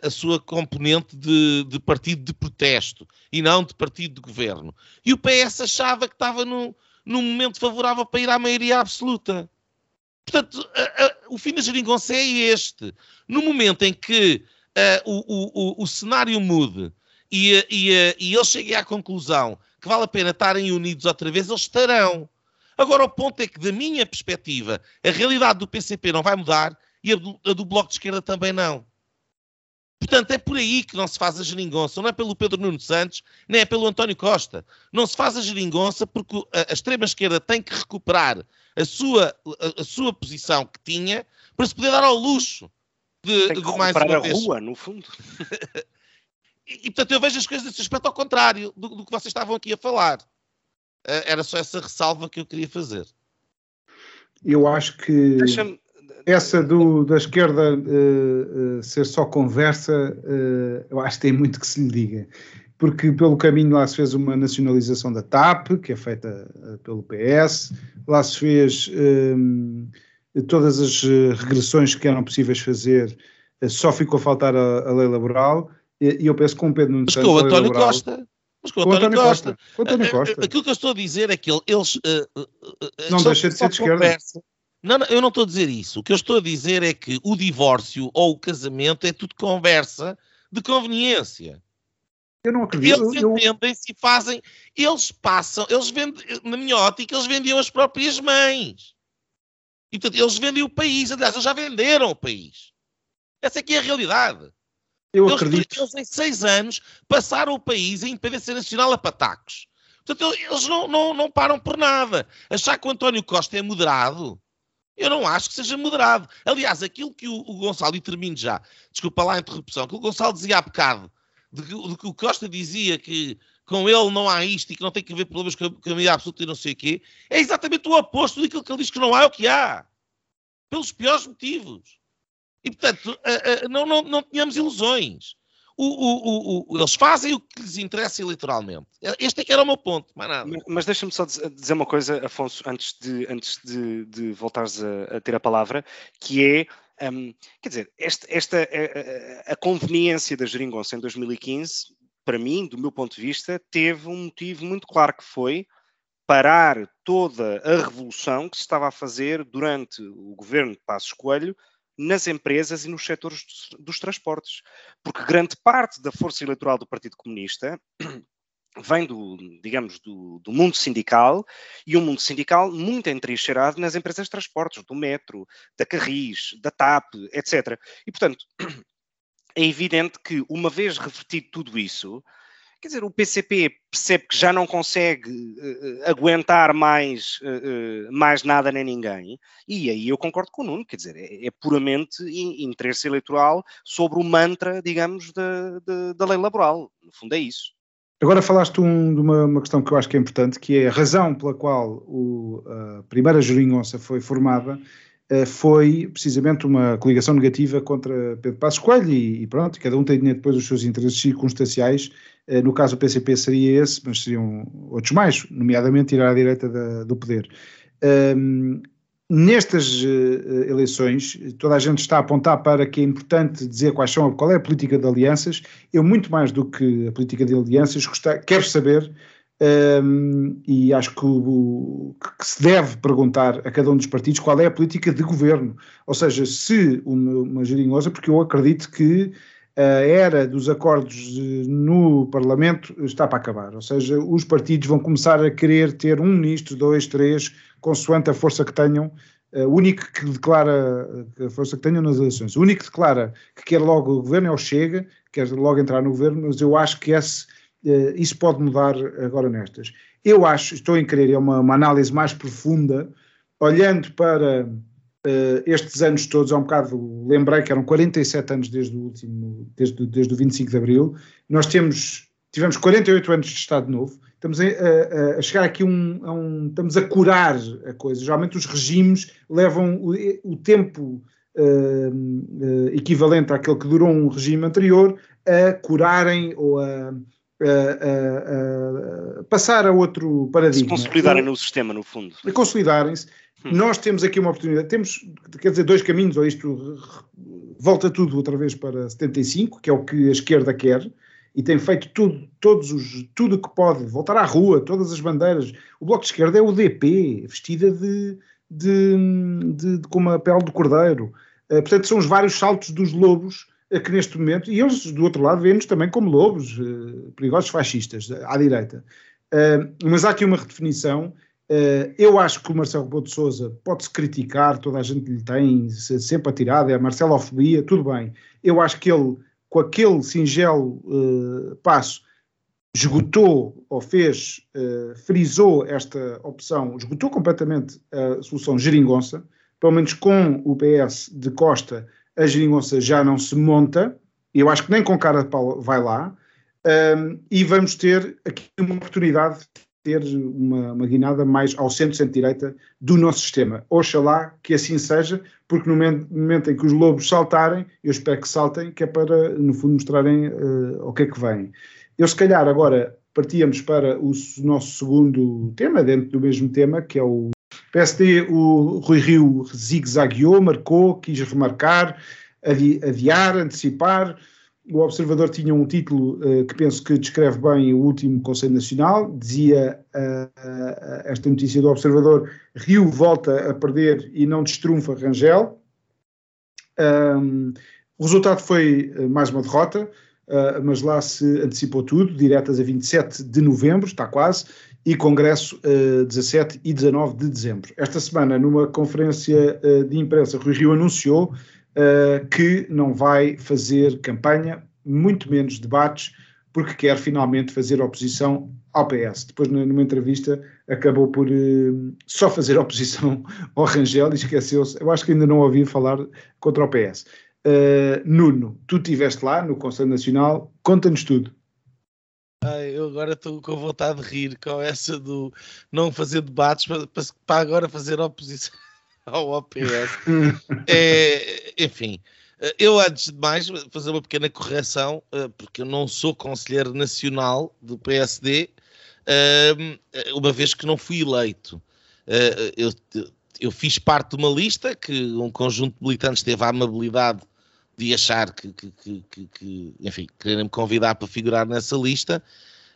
a, a sua componente de, de, partido de protesto e não de partido de governo. E o PS achava que estava no, num momento favorável para ir à maioria absoluta. Portanto, o fim da geringonça é este. No momento em que o, o, o, o, cenário mude e, e, e eles cheguem à conclusão que vale a pena estarem unidos outra vez, eles estarão. Agora, o ponto é que, da minha perspectiva, a realidade do PCP não vai mudar e a do, a do Bloco de Esquerda também não. Portanto, é por aí que não se faz a geringonça. Não é pelo Pedro Nuno Santos, nem é pelo António Costa. Não se faz a geringonça porque a, extrema-esquerda tem que recuperar a sua, a, a, sua posição que tinha para se poder dar ao luxo de, tem que de mais uma a vez. rua, no fundo. e, e, portanto, eu vejo as coisas nesse aspecto ao contrário do, do que vocês estavam aqui a falar. Uh, era só essa ressalva que eu queria fazer. Eu acho que. Essa do, da esquerda uh, uh, ser só conversa, uh, eu acho que tem muito que se lhe diga. Porque pelo caminho lá se fez uma nacionalização da TAP, que é feita pelo PS, lá se fez todas as regressões que eram possíveis fazer, só ficou a faltar a, a lei laboral, e, e eu penso que com o Pedro Nunes Santos... Mas com o António laboral, Costa... Mas com o António, António Costa. Costa. António Costa. Aquilo que eu estou a dizer é que eles. Uh, não deixa de ser de esquerda. Não, não, eu não estou a dizer isso. O que eu estou a dizer é que o divórcio ou o casamento é tudo conversa de conveniência. Eu não acredito. Eles eu... entendem-se e fazem. Eles passam, eles vendem, na minha ótica, eles vendiam as próprias mães. E portanto, eles vendem o país. Aliás, eles já venderam o país. Essa aqui é, é a realidade. Eu eles, acredito. Eles, em seis anos, passaram o país em independência nacional a patacos. Portanto, eles não, não, não param por nada. Achar que o António Costa é moderado, eu não acho que seja moderado. Aliás, aquilo que o, o Gonçalo, e termino já, desculpa lá a interrupção, que o Gonçalo dizia há bocado, de que, de que o Costa dizia que com ele não há isto e que não tem que haver problemas com a, com a maioria absoluta e não sei o quê, é exatamente o oposto daquilo que ele diz que não há, é o que há. Pelos piores motivos. E, portanto, não, não, não tínhamos ilusões. O, o, o, eles fazem o que lhes interessa eleitoralmente. Este é que era o meu ponto, mais nada. Mas, mas deixa-me só dizer uma coisa, Afonso, antes de, antes de, de voltares a, a, ter a palavra, que é um, quer dizer, esta, esta a, a, conveniência da geringonça em 2015, para mim, do meu ponto de vista, teve um motivo muito claro que foi parar toda a revolução que se estava a fazer durante o governo de Passos Coelho nas empresas e nos setores dos, transportes. Porque grande parte da força eleitoral do Partido Comunista vem do, digamos, do, do, mundo sindical e um mundo sindical muito entrincheirado nas empresas de transportes, do metro, da Carris, da TAP, etc. E, portanto, é evidente que, uma vez revertido tudo isso, quer dizer, o PCP percebe que já não consegue uh, aguentar mais, uh, mais nada nem ninguém, e aí eu concordo com o Nuno, quer dizer, é, é puramente interesse eleitoral sobre o mantra, digamos, da, da, da lei laboral. No fundo é isso. Agora falaste um, de uma, uma, questão que eu acho que é importante, que é a razão pela qual o, a primeira geringonça foi formada foi precisamente uma coligação negativa contra Pedro Passos Coelho e, e pronto, cada um tem depois os seus interesses circunstanciais, uh, no caso o PCP seria esse, mas seriam outros mais, nomeadamente tirar à direita da, do poder. Um, Nestas uh, eleições, toda a gente está a apontar para que é importante dizer quais são, qual é a política de alianças. Eu, muito mais do que a política de alianças, gostar, quero saber, um, e acho que, o, que, se deve perguntar a cada um dos partidos qual é a política de governo. Ou seja, se uma, uma geringosa, porque eu acredito que a era dos acordos no Parlamento está para acabar, ou seja, os partidos vão começar a querer ter um ministro, dois, três, consoante a força que tenham, o único que declara a força que tenham nas eleições, o único que declara que quer logo o governo é o Chega, quer logo entrar no governo, mas eu acho que esse, eh, isso pode mudar agora nestas. Eu acho, estou em querer, é uma, uma análise mais profunda, olhando para Uh, estes anos todos, há um bocado, lembrei que eram 47 anos desde o último, desde, desde o 25 de Abril, nós temos, tivemos 48 anos de Estado Novo, estamos a, a, a chegar aqui um, a um, estamos a curar a coisa, geralmente os regimes levam o, o tempo uh, uh, equivalente àquele que durou um regime anterior a curarem ou a, passar a outro paradigma. Se consolidarem no sistema, no fundo. Consolidarem-se. Hum. Nós temos aqui uma oportunidade, temos, quer dizer, dois caminhos, ou isto volta tudo outra vez para 75, que é o que a esquerda quer, e tem feito tudo, todos os, tudo que pode, voltar à rua, todas as bandeiras. O Bloco de Esquerda é o DP, vestida de, de, de, de com uma pele de cordeiro. Uh, portanto, são os vários saltos dos lobos uh, que neste momento, e eles do outro lado vêem-nos também como lobos, uh, perigosos fascistas, à direita. mas há aqui uma redefinição Uh, eu acho que o Marcelo Rebelo de Sousa pode-se criticar, toda a gente lhe tem sempre atirado, é a marcelofobia, tudo bem. Eu acho que ele, com aquele singelo passo, esgotou ou fez, frisou esta opção, esgotou completamente a solução geringonça, pelo menos com o PS de Costa, a geringonça já não se monta, eu acho que nem com cara de pau vai lá, e vamos ter aqui uma oportunidade ter uma, uma guinada mais ao centro, centro-direita do nosso sistema. Oxalá que assim seja, porque no momento, em que os lobos saltarem, eu espero que saltem, que é para, no fundo, mostrarem uh, o que é que vem. Eu, se calhar, agora partíamos para o nosso segundo tema, dentro do mesmo tema, que é o PSD. O Rui Rio zigue-zagueou, marcou, quis remarcar, adi adiar, antecipar. o Observador tinha um título uh, que penso que descreve bem o último Conselho Nacional. Dizia uh, uh, esta notícia do Observador: Rio volta a perder e não destrunfa Rangel. Um, o resultado foi mais uma derrota, mas lá se antecipou tudo, diretas a 27 de novembro, está quase, e congresso 17 e 19 de dezembro. Esta semana, numa conferência de imprensa, Rui Rio anunciou uh, que não vai fazer campanha, muito menos debates, porque quer finalmente fazer oposição ao PS. Depois, numa entrevista, acabou por uh, só fazer oposição ao Rangel e esqueceu-se. Eu acho que ainda não ouvi falar contra o PS. Uh, eh, Nuno, tu estiveste lá no Conselho Nacional, conta-nos tudo. Ai, eu agora estou com vontade de rir com essa do não fazer debates para, para agora fazer oposição ao OPS. é, enfim, eu antes de mais fazer uma pequena correção, eh, porque eu não sou conselheiro nacional do PSD, eh, uma vez que não fui eleito. Eh, eu, eu fiz parte de uma lista que um conjunto de militantes teve a amabilidade de achar que, que, que, que enfim, querem me convidar para figurar nessa lista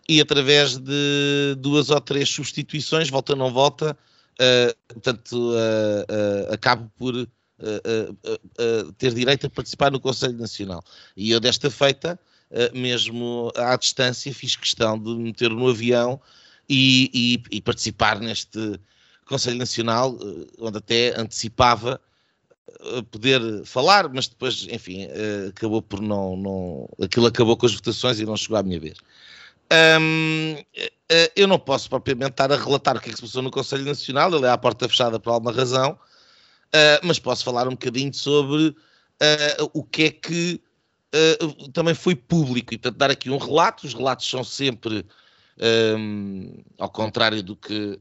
e através de duas ou três substituições, volta ou não volta, uh, portanto, uh, acabo por ter direito a participar no Conselho Nacional. E eu, desta feita, mesmo à distância, fiz questão de me meter no avião e, e, e participar neste Conselho Nacional, onde até antecipava poder falar, mas depois, enfim, acabou por não, não. Aquilo acabou com as votações e não chegou à minha vez. Eh, eu não posso propriamente estar a relatar o que é que se passou no Conselho Nacional, ele é à porta fechada por alguma razão, mas posso falar um bocadinho sobre o que é que também foi público e, portanto, dar aqui um relato. Os relatos são sempre, ao contrário do que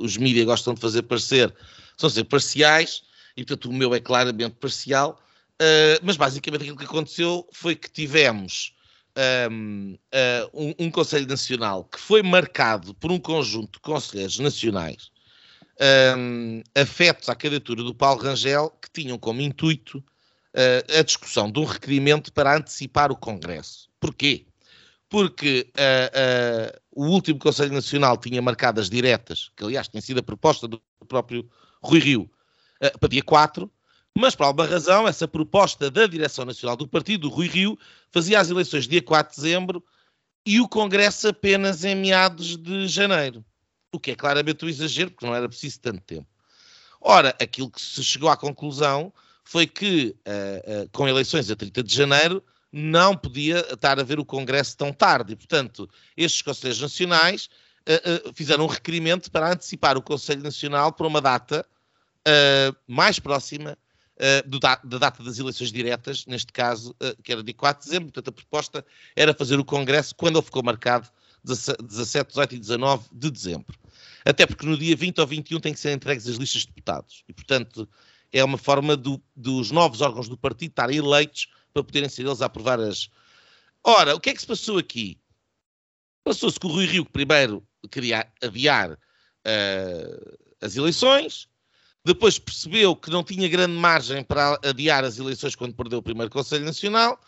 os mídias gostam de fazer parecer, são sempre parciais e, portanto, o meu é claramente parcial. mas basicamente aquilo que aconteceu foi que tivemos um, um, um, Conselho Nacional que foi marcado por um conjunto de conselheiros nacionais um, afetos à candidatura do Paulo Rangel que tinham como intuito uh, a discussão de um requerimento para antecipar o Congresso. Porquê? Porque uh, uh, o último Conselho Nacional tinha marcado as diretas, que aliás tinha sido a proposta do próprio Rui Rio, para dia 4, mas, por alguma razão, essa proposta da direção nacional do partido, do Rui Rio, fazia as eleições dia 4 de dezembro e o Congresso apenas em meados de janeiro. O que é claramente um exagero, porque não era preciso tanto tempo. Ora, aquilo que se chegou à conclusão foi que, uh, uh, com eleições a 30 de janeiro, não podia estar a ver o Congresso tão tarde. E, portanto, estes Conselhos Nacionais uh, fizeram um requerimento para antecipar o Conselho Nacional para uma data mais próxima uh, do da, da, data das eleições diretas, neste caso, uh, que era de 4 de dezembro. Portanto, a proposta era fazer o Congresso quando ele ficou marcado 17, 18 e 19 de dezembro. Até porque no dia 20 ou 21 têm que ser entregues as listas de deputados. E, portanto, é uma forma do, dos novos órgãos do partido estarem eleitos para poderem ser eles a aprovar as. Ora, o que é que se passou aqui? Passou-se que o Rui Rio, que primeiro queria adiar uh, as eleições, depois percebeu que não tinha grande margem para adiar as eleições quando perdeu o primeiro Conselho Nacional,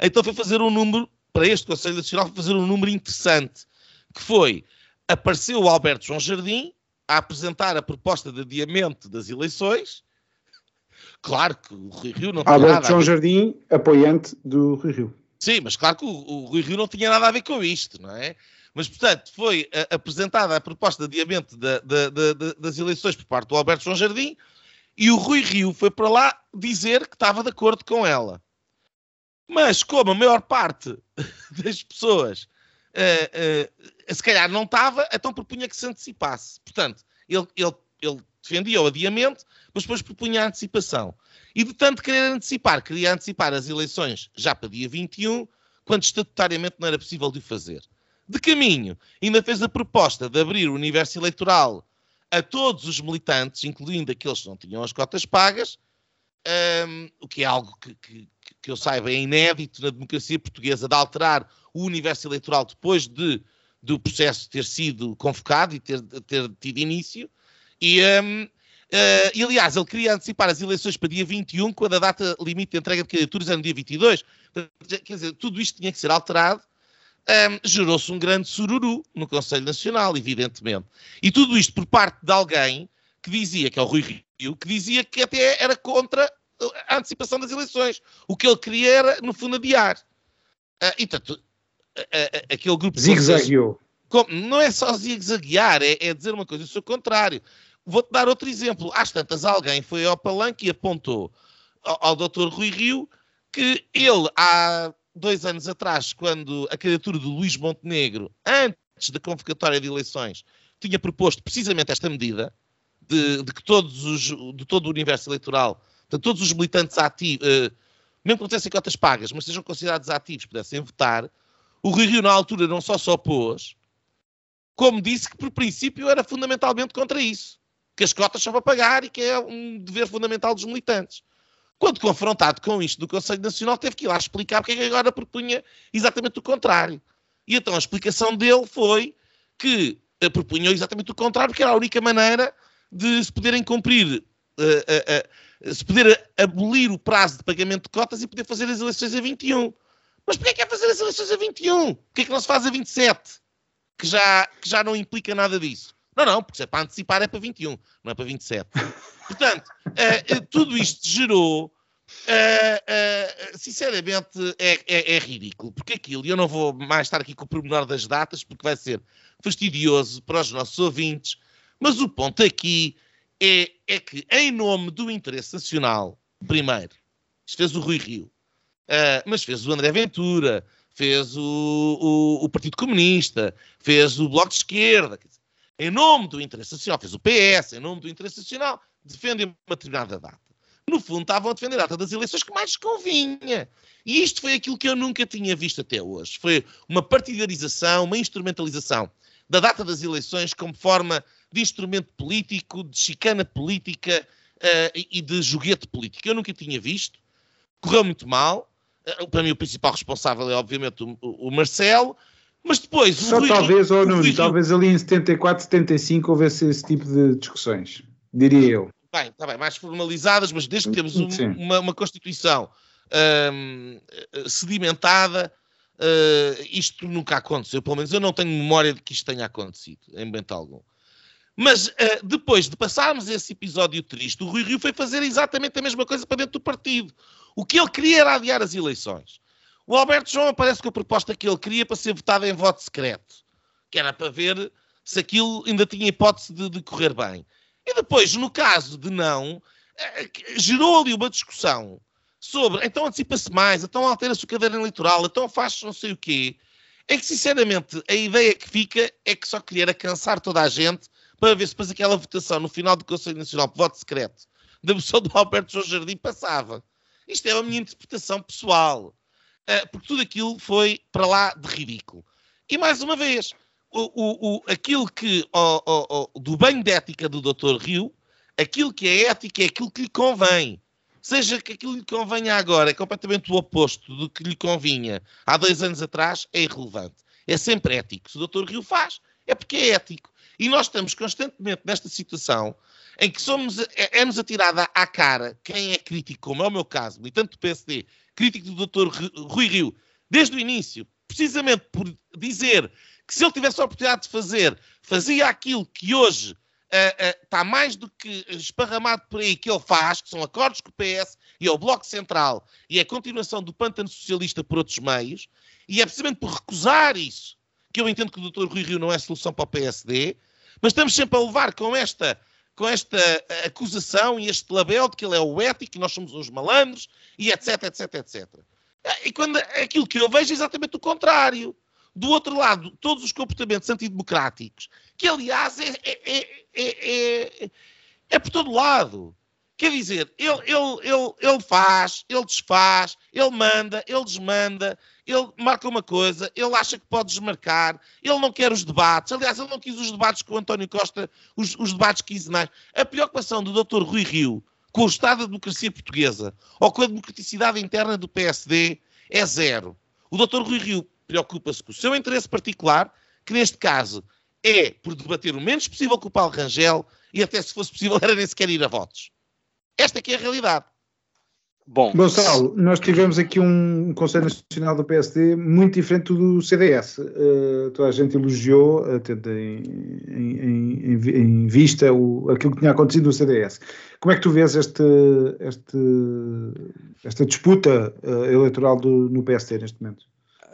então foi fazer um número, para este Conselho Nacional, foi fazer um número interessante, que foi, apareceu o Alberto João Jardim a apresentar a proposta de adiamento das eleições, Claro que o Rui Rio não tinha Alberto nada João Jardim, apoiante do Rui Rio. Sim, mas claro que o, o Rui Rio não tinha nada a ver com isto, não é? Mas, portanto, foi uh, apresentada a proposta de adiamento da, da, da, das eleições por parte do Alberto João Jardim e o Rui Rio foi para lá dizer que estava de acordo com ela. Mas, como a maior parte das pessoas uh, uh, se calhar não estava, então propunha que se antecipasse. Portanto, ele, ele, ele defendia o adiamento, mas depois propunha a antecipação. E de tanto querer antecipar, queria antecipar as eleições já para dia 21, quando estatutariamente não era possível de o fazer de caminho, ainda fez a proposta de abrir o universo eleitoral a todos os militantes, incluindo aqueles que não tinham as cotas pagas, um, o que é algo que, que, que, eu saiba é inédito na democracia portuguesa, de alterar o universo eleitoral depois de, do processo ter sido convocado e ter, ter tido início. E, um, Uh, e aliás, ele queria antecipar as eleições para dia 21, quando a data limite de entrega de candidaturas era no dia 22. Quer dizer, tudo isto tinha que ser alterado. Um, Gerou-se um grande sururu no Conselho Nacional, evidentemente. E tudo isto por parte de alguém que dizia, que é o Rui Rio, que dizia que até era contra a antecipação das eleições. O que ele queria era, no fundo, adiar. Uh, e, portanto, uh, uh, aquele grupo... Zigue-zagueou. Não é só zigue-zaguear, é, é dizer uma coisa, o seu contrário. Vou-te dar outro exemplo. Às tantas, alguém foi ao palanque e apontou ao, ao Dr. Rui Rio que ele, há dois anos atrás, quando a candidatura do Luís Montenegro, antes da convocatória de eleições, tinha proposto precisamente esta medida, de, de que todos os, de todo o universo eleitoral, de todos os militantes ativos, uh, mesmo que não tivessem cotas pagas, mas sejam considerados ativos, pudessem votar, o Rui Rio, na altura, não só se opôs, como disse que, por princípio, era fundamentalmente contra isso que as cotas são para pagar e que é um dever fundamental dos militantes. Quando confrontado com isto do Conselho Nacional, teve que ir lá explicar porque é que agora propunha exatamente o contrário. E então a explicação dele foi que eh, propunham exatamente o contrário, porque era a única maneira de se poderem cumprir, uh, uh, uh, se poder abolir o prazo de pagamento de cotas e poder fazer as eleições a 21. Mas porquê é que é fazer as eleições a 21? Porquê é que não se faz a 27? Que já, que já não implica nada disso. Não, não, porque é para antecipar é para 21, não é para 27. Portanto, uh, tudo isto gerou, uh, uh, sinceramente, é, é, é, ridículo, porque aquilo, e eu não vou mais estar aqui com o pormenor das datas, porque vai ser fastidioso para os nossos ouvintes, mas o ponto aqui é, é que, em nome do interesse nacional, primeiro, isto fez o Rui Rio, mas fez o André Ventura, fez o, o, o Partido Comunista, fez o Bloco de Esquerda, em nome do interesse nacional, fez o PS, em nome do interesse nacional, defendem uma determinada data. No fundo, estavam a defender a data das eleições que mais convinha. E isto foi aquilo que eu nunca tinha visto até hoje. Foi uma partidarização, uma instrumentalização da data das eleições como forma de instrumento político, de chicana política uh, e de joguete político. Eu nunca tinha visto. Correu muito mal. Uh, para mim, o principal responsável é, obviamente, o, o Marcelo. Mas depois. Só Rui, talvez, ou oh, talvez ali em 74, 75 houvesse esse tipo de discussões, diria eu. Bem, está bem, mais formalizadas, mas desde que temos um, uma, uma, Constituição hum, sedimentada, uh, isto nunca aconteceu. Pelo menos eu não tenho memória de que isto tenha acontecido, em momento algum. Mas uh, depois de passarmos esse episódio triste, o Rui Rio foi fazer exatamente a mesma coisa para dentro do partido. O que ele queria era adiar as eleições. O Alberto João aparece com a proposta que ele queria para ser votado em voto secreto, que era para ver se aquilo ainda tinha hipótese de, de correr bem. E depois, no caso de não, eh, gerou ali uma discussão sobre então antecipa-se mais, então altera-se o caderno eleitoral, então faz não sei o quê, em que, sinceramente, a ideia que fica é que só queria cansar toda a gente para ver se depois aquela votação no final do Conselho Nacional por voto secreto da moção do Alberto João Jardim passava. Isto é a minha interpretação pessoal. Eh, porque tudo aquilo foi para lá de ridículo. E mais uma vez, o, o, o, aquilo que, o, do banho de ética do Dr. Rio, aquilo que é ética é aquilo que lhe convém. Seja que aquilo lhe convenha agora é completamente o oposto do que lhe convinha há dois anos atrás, é irrelevante. É sempre ético. Se o Dr. Rio faz, é porque é ético. E nós estamos constantemente nesta situação em que somos, é, é-nos atirada à cara quem é crítico, como é o meu caso, militante do PSD, crítico do Dr. Rui Rio, desde o início, precisamente por dizer que se ele tivesse a oportunidade de fazer, fazia aquilo que hoje uh, uh, está mais do que esparramado por aí que ele faz, que são acordos com o PS e o Bloco Central, e é a continuação do pântano socialista por outros meios, e é precisamente por recusar isso que eu entendo que o Dr. Rui Rio não é solução para o PSD, mas estamos sempre a levar com esta com esta acusação e este label de que ele é o ético, e nós somos uns malandros, e etc, etc, etc. E quando aquilo que eu vejo é exatamente o contrário. Do outro lado, todos os comportamentos antidemocráticos, que aliás é, é, é, é por todo lado. Quer dizer, ele, ele, ele, ele faz, ele desfaz, ele manda, ele desmanda, ele marca uma coisa, ele acha que pode desmarcar, ele não quer os debates. Aliás, ele não quis os debates com o António Costa, os, os debates quinzenais. A preocupação do Dr. Rui Rio com o estado da democracia portuguesa ou com a democraticidade interna do PSD é zero. O Dr. Rui Rio preocupa-se com o seu interesse particular, que neste caso é por debater o menos possível com o Paulo Rangel, e até se fosse possível era nem sequer ir a votos. Esta é que é a realidade. Bom, Gonçalo, nós tivemos aqui um Conselho Nacional do PSD muito diferente do CDS. Uh, toda a gente elogiou, tendo em, em, em, em, vista o, aquilo que tinha acontecido no CDS. Como é que tu vês este, este, esta disputa uh, eleitoral do, no PSD neste momento?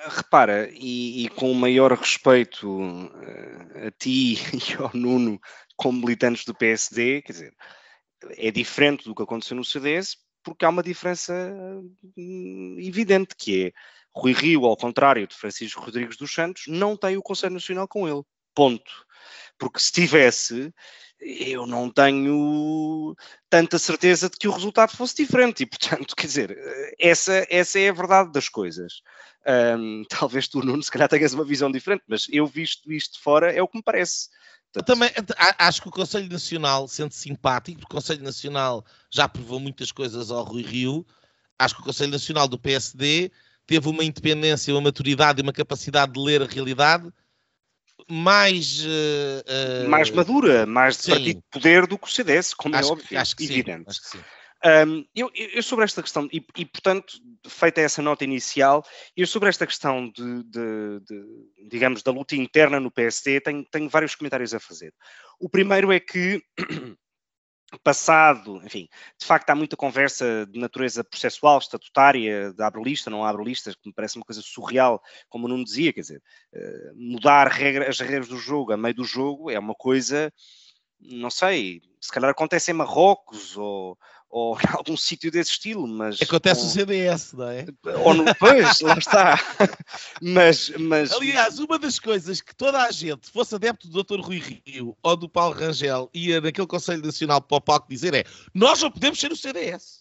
Repara, e, e, com o maior respeito uh, a ti e ao Nuno como militantes do PSD, quer dizer, é diferente do que aconteceu no CDS, porque há uma diferença hum, evidente, que é Rui Rio, ao contrário de Francisco Rodrigues dos Santos, não tem o Conselho Nacional com ele. Ponto. Porque se tivesse, eu não tenho tanta certeza de que o resultado fosse diferente. E, portanto, quer dizer, essa, essa é a verdade das coisas. Um, talvez tu, Nuno, se calhar tenhas uma visão diferente, mas eu visto isto de fora é o que me parece. Portanto, Também acho que o Conselho Nacional, sendo simpático, porque o Conselho Nacional já provou muitas coisas ao Rui Rio, acho que o Conselho Nacional do PSD teve uma independência, uma maturidade e uma capacidade de ler a realidade mais uh, mais madura, mais de partido de poder do que o CDS, como é acho é óbvio, que, acho que evidente. Sim, acho que sim. Um, eu, eu, sobre esta questão, e, e, portanto, feita essa nota inicial, eu sobre esta questão de, de, de digamos, da luta interna no PSD, tenho, tenho, vários comentários a fazer. O primeiro é que, passado, enfim, de facto há muita conversa de natureza processual, estatutária, de abre lista, não abre listas, que me parece uma coisa surreal, como não dizia, quer dier, uh, mudar regra, as regras do jogo a meio do jogo é uma coisa, não sei, se calhar acontece em Marrocos ou ou em algum sítio desse estilo, mas... Acontece no CDS, não é? Ou no, pois, lá está. mas, mas... Aliás, uma das coisas que toda a gente, fosse adepto do Dr. Rui Rio ou do Paulo Rangel, ia naquele Conselho Nacional para o palco dizer é nós não podemos ser o CDS.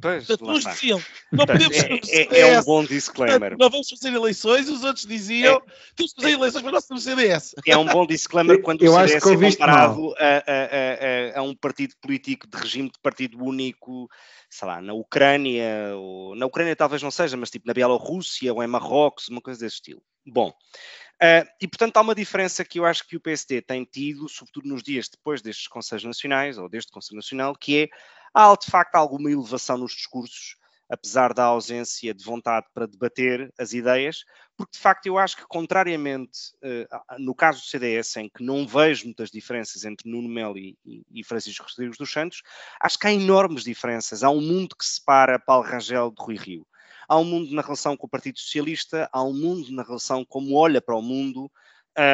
Pois, diziam, não podemos é, é, é, um bom disclaimer. Não vamos fazer eleições, os outros diziam, é, temos que fazer eleições, mas nós temos CDS. É um bom disclaimer quando eu o CDS é comparado a, a, a, a, um partido político de regime de partido único, sei lá, na Ucrânia, ou na Ucrânia talvez não seja, mas tipo na Bielorrússia ou em Marrocos, uma coisa desse estilo. Bom, uh, e portanto há uma diferença que eu acho que o PSD tem tido, sobretudo nos dias depois destes Conselhos Nacionais, ou deste Conselho Nacional, que é Há, de facto, alguma elevação nos discursos, apesar da ausência de vontade para debater as ideias, porque, de facto, eu acho que, contrariamente uh, no caso do CDS, em que não vejo muitas diferenças entre Nuno Melo e, e Francisco Rodrigues dos Santos, acho que há enormes diferenças. Há um mundo que separa Paulo Rangel de Rui Rio. Há um mundo na relação com o Partido Socialista, há um mundo na relação como olha para o mundo,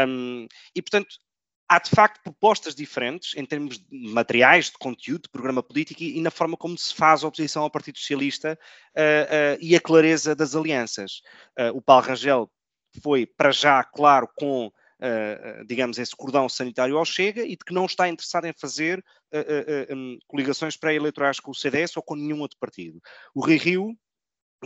um, e, portanto, há de facto propostas diferentes em termos de materiais, de conteúdo, de programa político e, e na forma como se faz a oposição ao Partido Socialista uh, uh, e a clareza das alianças. Uh, o Paulo Rangel foi, para já, claro, com, digamos, esse cordão sanitário ao Chega e de que não está interessado em fazer um, coligações pré-eleitorais com o CDS ou com nenhum outro partido. O Rui Rio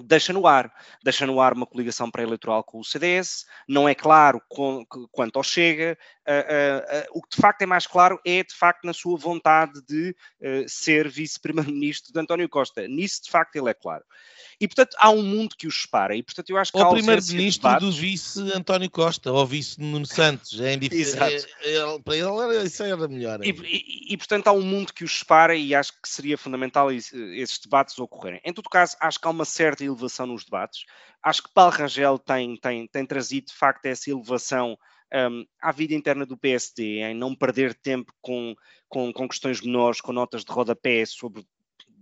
deixa no ar. Deixa no ar uma coligação pré-eleitoral com o CDS, não é claro com, quanto ao Chega. Uh, uh, uh, o que de facto é mais claro é, de facto, na sua vontade de ser vice-primeiro-ministro de António Costa. Nisso, de facto, ele é claro. E, portanto, há um mundo que os separa. E, portanto, eu acho que o primeiro-ministro de do vice António Costa, ou vice Nuno Santos. É Exato. É, é, para ele, isso era melhor. E, e, e, portanto, há um mundo que os separa e acho que seria fundamental esses debates ocorrerem. Em todo caso, acho que há uma certa elevação nos debates. Acho que Paulo Rangel tem, tem, tem trazido, de facto, essa elevação um, à vida interna do PSD, em não perder tempo com, com, com questões menores, com notas de rodapé sobre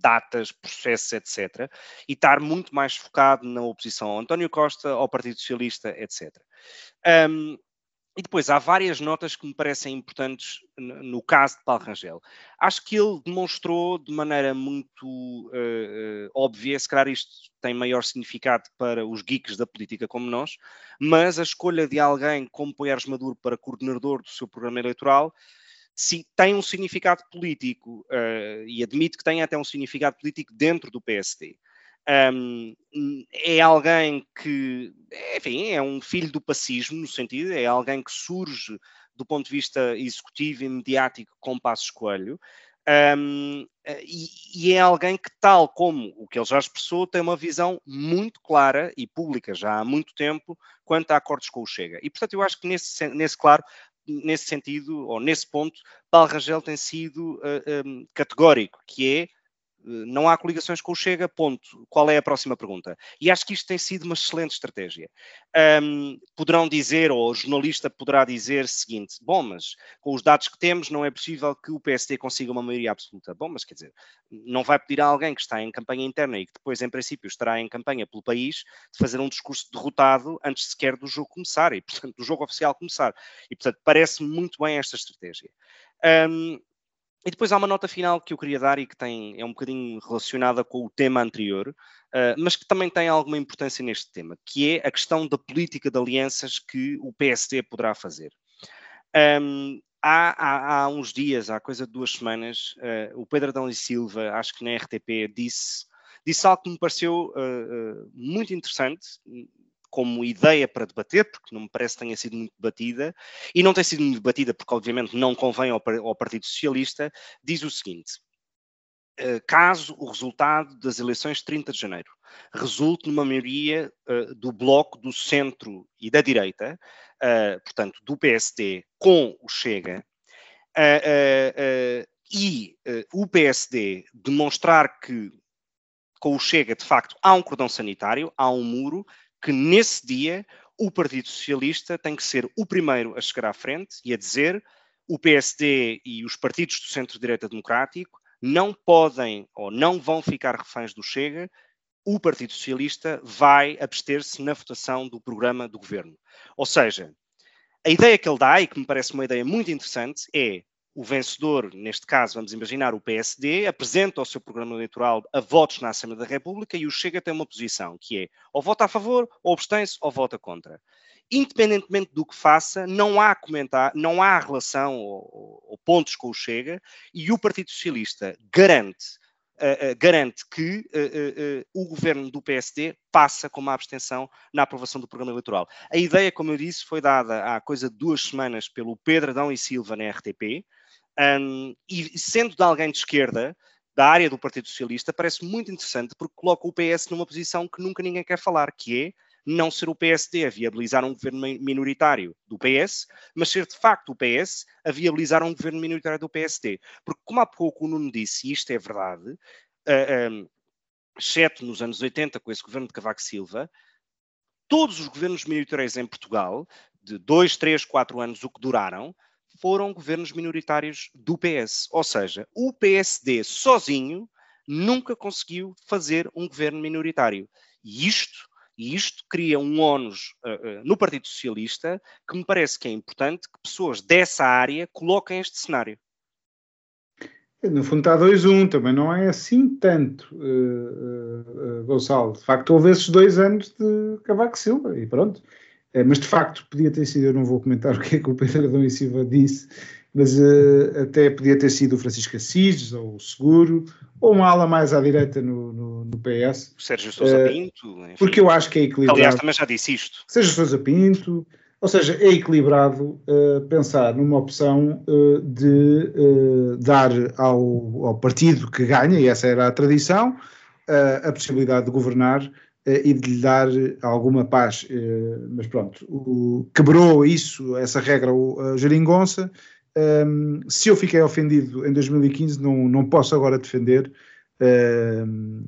datas, processos, etc. E estar muito mais focado na oposição ao António Costa, ao Partido Socialista, etc. Um, e depois há várias notas que me parecem importantes no caso de Paulo Rangel. Acho que ele demonstrou de maneira muito uh, uh, óbvia, se calhar isto tem maior significado para os geeks da política como nós, mas a escolha de alguém como Poiares Maduro para coordenador do seu programa eleitoral se tem um significado político uh, e admito que tem até um significado político dentro do PSD. Um, é alguém que, enfim, é um filho do pacismo, no sentido, é alguém que surge do ponto de vista executivo e mediático com Passos Coelho, um, e, e, é alguém que, tal como o que ele já expressou, tem uma visão muito clara e pública já há muito tempo quanto a acordos com o Chega. E, portanto, eu acho que nesse, nesse claro, nesse sentido, ou nesse ponto, Paulo Rangel tem sido uh, um, categórico, que é não há coligações com o Chega, ponto. Qual é a próxima pergunta? E acho que isto tem sido uma excelente estratégia. Um, poderão dizer, ou o jornalista poderá dizer o seguinte: bom, mas com os dados que temos, não é possível que o PSD consiga uma maioria absoluta. Bom, mas quer dizer, não vai pedir a alguém que está em campanha interna e que depois, em princípio, estará em campanha pelo país, de fazer um discurso derrotado antes sequer do jogo começar, e, portanto, do jogo oficial começar. E, portanto, parece-me muito bem esta estratégia. Um, e depois há uma nota final que eu queria dar e que tem, é um bocadinho relacionada com o tema anterior, uh, mas que também tem alguma importância neste tema, que é a questão da política de alianças que o PSD poderá fazer. Um, há, há, há, uns dias, há coisa de duas semanas, uh, o Pedro Adão e Silva, acho que na RTP, disse, disse algo que me pareceu uh, muito interessante, como ideia para debater, porque não me parece que tenha sido muito debatida, e não tem sido muito debatida porque, obviamente, não convém ao, ao Partido Socialista, diz o seguinte: eh, caso o resultado das eleições de 30 de janeiro resulte numa maioria uh, do bloco do centro e da direita, uh, portanto, do PSD com o Chega, e o PSD demonstrar que com o Chega, de facto, há um cordão sanitário, há um muro, que nesse dia o Partido Socialista tem que ser o primeiro a chegar à frente e a dizer o PSD e os partidos do centro-direita democrático não podem ou não vão ficar reféns do Chega, o Partido Socialista vai abster-se na votação do programa do governo. Ou seja, a ideia que ele dá, e que me parece uma ideia muito interessante, é o vencedor, neste caso, vamos imaginar o PSD, apresenta o seu programa eleitoral a votos na Assembleia da República e o Chega tem uma posição, que é ou vota a favor, ou abstém-se, ou vota contra. Independentemente do que faça, não há comentar, não há relação ou, ou pontos com o Chega e o Partido Socialista garante Uh, uh, garante que uh, o governo do PSD passa com uma abstenção na aprovação do programa eleitoral. A ideia, como eu disse, foi dada há coisa de duas semanas pelo Pedro Adão e Silva na RTP, um, e sendo de alguém de esquerda, da área do Partido Socialista, parece muito interessante porque coloca o PS numa posição que nunca ninguém quer falar, que é não ser o PSD a viabilizar um governo minoritário do PS, mas ser de facto o PS a viabilizar um governo minoritário do PSD. Porque, como há pouco o Nuno disse, e isto é verdade, uh, um, exceto nos anos 80, com esse governo de Cavaco Silva, todos os governos minoritários em Portugal, de dois, três, quatro anos, o que duraram, foram governos minoritários do PS. Ou seja, o PSD sozinho nunca conseguiu fazer um governo minoritário. E isto, isto cria um ónus uh, uh, no Partido Socialista que me parece que é importante que pessoas dessa área coloquem este cenário. No fundo está 2-1, também não é assim tanto, uh, Gonçalo. De facto, houve esses dois anos de Cavaco Silva e pronto. É, mas de facto podia ter sido, eu não vou comentar o que é que o Pedro Adão e Silva disse, mas uh, até podia ter sido o Francisco Assis, ou o Seguro, ou uma ala mais à direita no, no, no PS. O Sérgio Sousa uh, Pinto. Enfim. Porque eu acho que é equilibrado. Aliás, também já disse isto. Sérgio Sousa Pinto, ou seja, é equilibrado uh, pensar numa opção de dar ao, ao, partido que ganha, e essa era a tradição, a possibilidade de governar eh, e de lhe dar alguma paz. Eh, mas pronto, o, quebrou isso, essa regra, o Geringonça. Um, se eu fiquei ofendido em 2015, não, não posso agora defender um,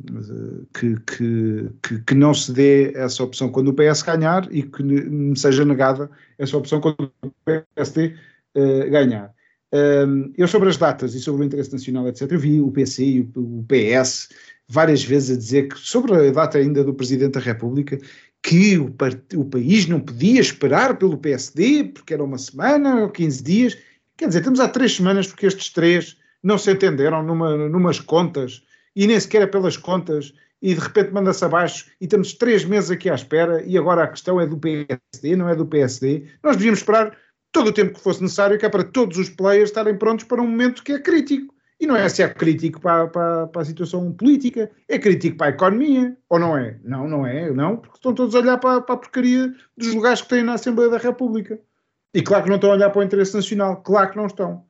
que, que, que, que, não se dê essa opção quando o PS ganhar e que me seja negada essa opção quando o PSD uh, eh, ganhar. Um, eu sobre as datas e sobre o interesse nacional, etc., eu vi o PC e o PS várias vezes a dizer que, sobre a data ainda do Presidente da República, que o, o, país não podia esperar pelo PSD, porque era uma semana ou 15 dias. Quer dizer, estamos há três semanas porque estes três não se entenderam numa, numas contas e nem sequer é pelas contas e de repente manda-se abaixo e estamos três meses aqui à espera e agora a questão é do PSD, não é do PSD. Nós devíamos esperar todo o tempo que fosse necessário, que é para todos os players estarem prontos para um momento que é crítico. E não é se é crítico para, para, para, a situação política, é crítico para a economia, ou não é? Não, não é, não, porque estão todos a olhar para, para a porcaria dos lugares que têm na Assembleia da República. E claro que não estão a olhar para o interesse nacional, claro que não estão.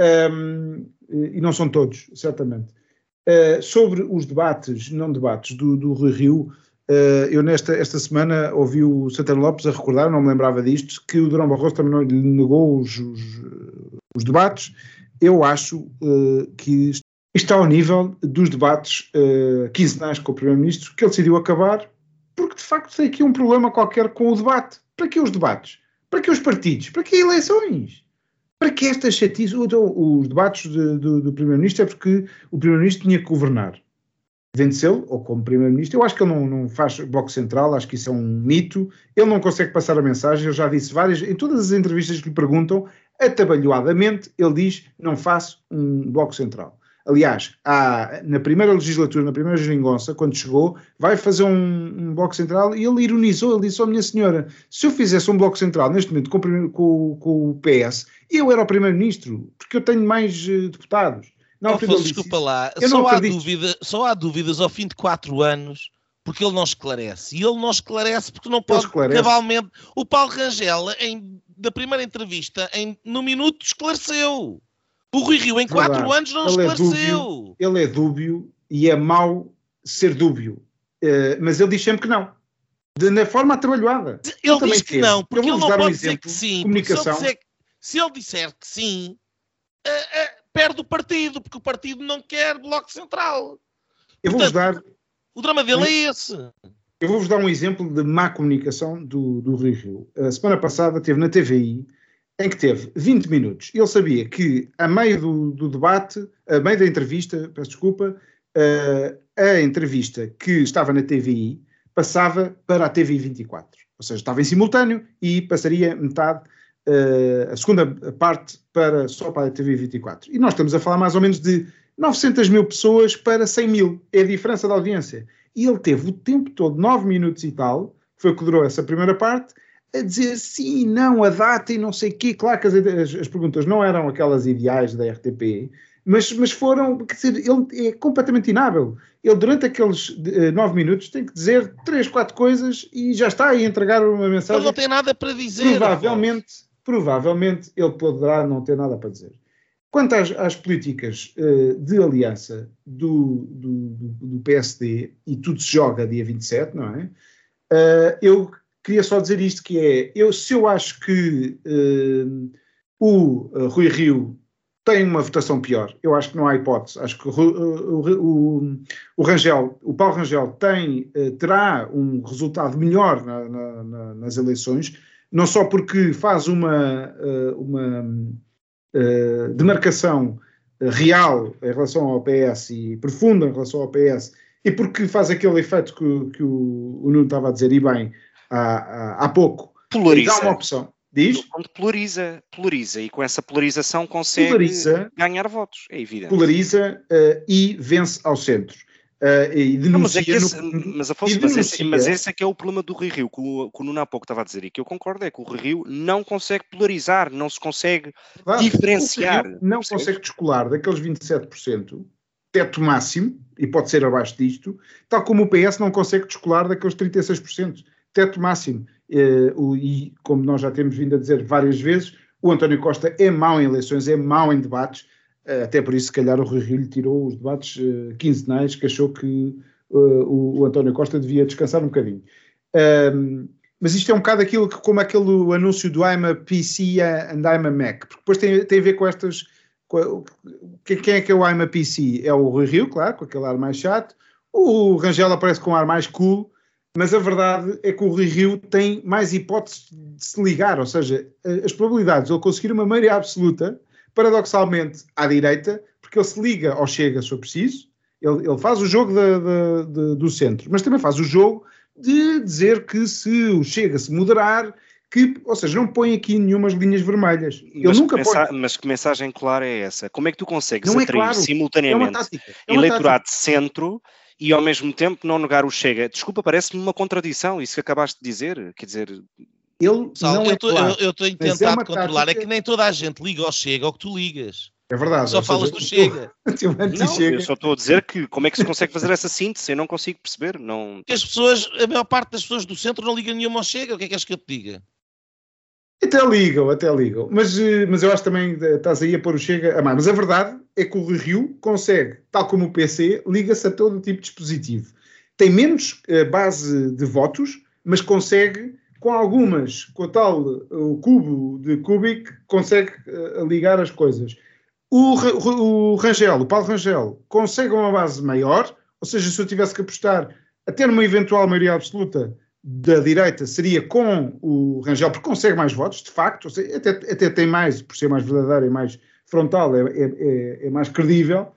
Um, e não são todos, certamente. Uh, sobre os debates, não debates, do, do Rui Rio, Uh, eu nesta esta semana ouvi o Santana Lopes a recordar, não me lembrava disto, que o Durão Barroso também não lhe negou os, os, os debates. Eu acho uh, que está ao nível dos debates uh, quinzenais com o Primeiro-Ministro, que ele decidiu acabar, porque de facto tem aqui um problema qualquer com o debate. Para que os debates? Para que os partidos? Para que eleições? Para que esta chatice? Os debates de, do, do Primeiro-Ministro é porque o Primeiro-Ministro tinha que governar. Venceu, ou como Primeiro-Ministro, eu acho que ele não, não, faz bloco central, acho que isso é um mito. Ele não consegue passar a mensagem, eu já disse várias, em todas as entrevistas que lhe perguntam, atabalhoadamente, ele diz: não faço um bloco central. Aliás, há, na primeira legislatura, na primeira geringonça, quando chegou, vai fazer um, um, bloco central e ele ironizou, ele disse, oh minha senhora, se eu fizesse um bloco central neste momento com, com, com o PS, eu era o primeiro-ministro, porque eu tenho mais uh, deputados. Não, oh, desculpa lá, só há, dúvida, só há dúvidas ao fim de quatro anos porque ele não esclarece. E ele não esclarece porque não pode cabalmente. O Paulo Rangel, em, da primeira entrevista, em, no minuto, esclareceu. O Rui Rio em quatro anos não ele esclareceu. É ele é dúbio e é mau ser dúbio. Uh, mas ele diz sempre que não. De, na forma atrabalhada. Ele diz que não, porque ele não pode um dizer que sim. Comunicação. Se ele, disser, se ele disser que sim, uh, uh, perde o partido, porque o partido não quer bloco central. Eu vou-vos dar. O drama dele é esse. Eu vou-vos dar um exemplo de má comunicação do, do Rui Rio. A semana passada teve na TVI em que teve 20 minutos. Ele sabia que, a meio do, do debate, a meio da entrevista, peço desculpa, uh, a entrevista que estava na TVI passava para a TVI 24. Ou seja, estava em simultâneo e passaria metade, uh, a segunda parte, para, só para a TVI 24. E nós estamos a falar mais ou menos de 900 mil pessoas para 100 mil. É a diferença da audiência. E ele teve o tempo todo, 9 minutos e tal, foi o que durou essa primeira parte, a dizer sim, não, a data e não sei o quê. Claro que as, as, as, perguntas não eram aquelas ideais da RTP, mas, mas foram, quer dizer, ele é completamente inábil. Ele, durante aqueles uh, nove minutos, tem que dizer três, quatro coisas e já está a entregar uma mensagem. Ele não tem nada para dizer. Provavelmente, provavelmente ele poderá não ter nada para dizer. Quanto às, às políticas uh, de aliança do, do, do, PSD, e tudo se joga dia 27, não é? Uh, eu queria só dizer isto, que é, eu, se eu acho que uh, o Rui Rio tem uma votação pior, eu acho que não há hipótese, acho que o, o, o Rangel, o Paulo Rangel tem, terá um resultado melhor na, na, na, nas eleições, não só porque faz uma, uma demarcação real em relação ao PS e profunda em relação ao PS, e porque faz aquele efeito que, que o, o Nuno estava a dizer, e bem, há, há pouco. Polariza. Dá uma opção. Diz? Quando polariza, polariza e com essa polarização consegue polariza, ganhar votos, é evidente. Polariza uh, e vence ao centro. Uh, e denuncia não, mas, é esse, no, mas, Afonso, mas, esse, mas, esse, é que é o problema do Rio Rio, que o, que o Nuno há pouco estava a dizer, e que eu concordo, é que o Rio não consegue polarizar, não se consegue claro, diferenciar. não percebes? consegue descolar daqueles 27%, teto máximo, e pode ser abaixo disto, tal como o PS não consegue descolar daqueles 36% teto máximo. Eh, e, como nós já temos vindo a dizer várias vezes, o António Costa é mau em eleições, é mau em debates, até por isso, se calhar, o Rui Rio lhe tirou os debates uh, quinzenais, que achou que uh, o, o, António Costa devia descansar um bocadinho. Um, mas isto é um bocado aquilo que, como aquele anúncio do I'm a PC and I'm a Mac, porque depois tem, tem a ver com estas. Com quem é que é o I'm a PC? É o Rui Rio, claro, com aquele ar mais chato. O Rangel aparece com um ar mais cool mas a verdade é que o Rui Rio tem mais hipóteses de se ligar, ou seja, as probabilidades de ele conseguir uma maioria absoluta, paradoxalmente, à direita, porque ele se liga ao Chega se for preciso, ele, ele faz o jogo do centro, mas também faz o jogo de dizer que se o Chega se moderar, que, ou seja, não põe aqui nenhumas linhas vermelhas. Ele mas nunca põe. Mas que mensagem clara é essa? Como é que tu consegues não é atrair é claro. simultaneamente é é eleitorado de centro e ao mesmo tempo não negar o Chega. Desculpa, parece-me uma contradição isso que acabaste de dizer. Quer dizer. Ele Sal, eu, é claro, eu, tenho é tentado é controlar, tática... é que nem toda a gente liga ao Chega ao que tu ligas. É verdade. Só falas do Chega. não, eu só estou a dizer que como é que se consegue fazer essa síntese? Eu não consigo perceber. Não... As pessoas, a maior parte das pessoas do centro não ligam nenhuma ao Chega. O que é que és que eu te diga? Até ligam, até ligam. Mas, eh, mas eu acho também eh, estás aí a pôr o Chega a mais. Mas a verdade é que o Rio consegue, tal como o PC, liga-se a todo tipo de dispositivo. tem menos uh, base de votos, mas consegue, com algumas, com o tal o cubo de Kubik, consegue uh, ligar as coisas. O, o Rangel, o Paulo Rangel, consegue uma base maior, ou seja, se eu tivesse que apostar até numa eventual maioria absoluta da direita, seria com o Rangel, porque consegue mais votos, de facto, seja, até, até, tem mais, por ser mais verdadeiro e mais frontal, é, é, é, é mais credível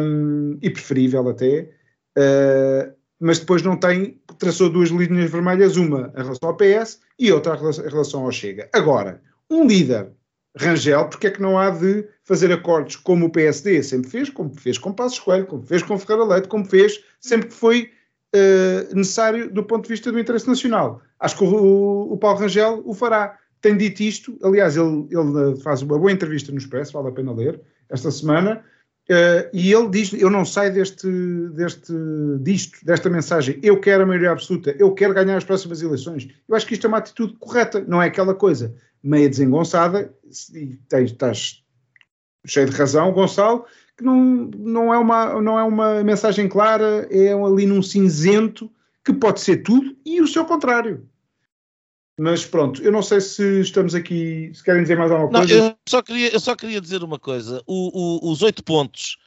um, e preferível até, uh, mas depois não tem, traçou duas linhas vermelhas, uma em relação ao PS e outra em relação ao Chega. Agora, um líder Rangel, porque é que não há de fazer acordos como o PSD sempre fez, como fez com Passos Coelho, como fez com Ferreira Leite, como fez sempre que foi uh, necessário do ponto de vista do interesse nacional. Acho que o, o Paulo Rangel o fará. Tem dito isto, aliás, ele, ele, faz uma boa entrevista no Expresso, vale a pena ler, esta semana, uh, e ele diz, eu não saio deste, deste, disto, desta mensagem, eu quero a maioria absoluta, eu quero ganhar as próximas eleições. Eu acho que isto é uma atitude correta, não é aquela coisa. Meia desengonçada, e tens, estás cheio de razão, Gonçalo, que não, não, é uma, não é uma mensagem clara, é ali num cinzento que pode ser tudo e o seu contrário. Mas pronto, eu não sei se estamos aqui, se querem dizer mais alguma coisa. Não, eu, só queria, eu só queria dizer uma coisa: o, o, os oito pontos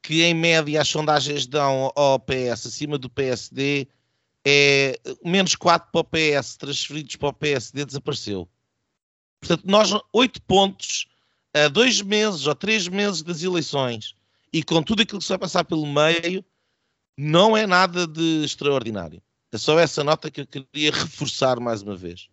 que em média as sondagens dão ao PS acima do PSD é menos 4 para o PS, transferidos para o PSD, desapareceu. Portanto, nós, oito pontos a dois meses ou três meses das eleições e com tudo aquilo que se vai passar pelo meio, não é nada de extraordinário. É só essa nota que eu queria reforçar mais uma vez.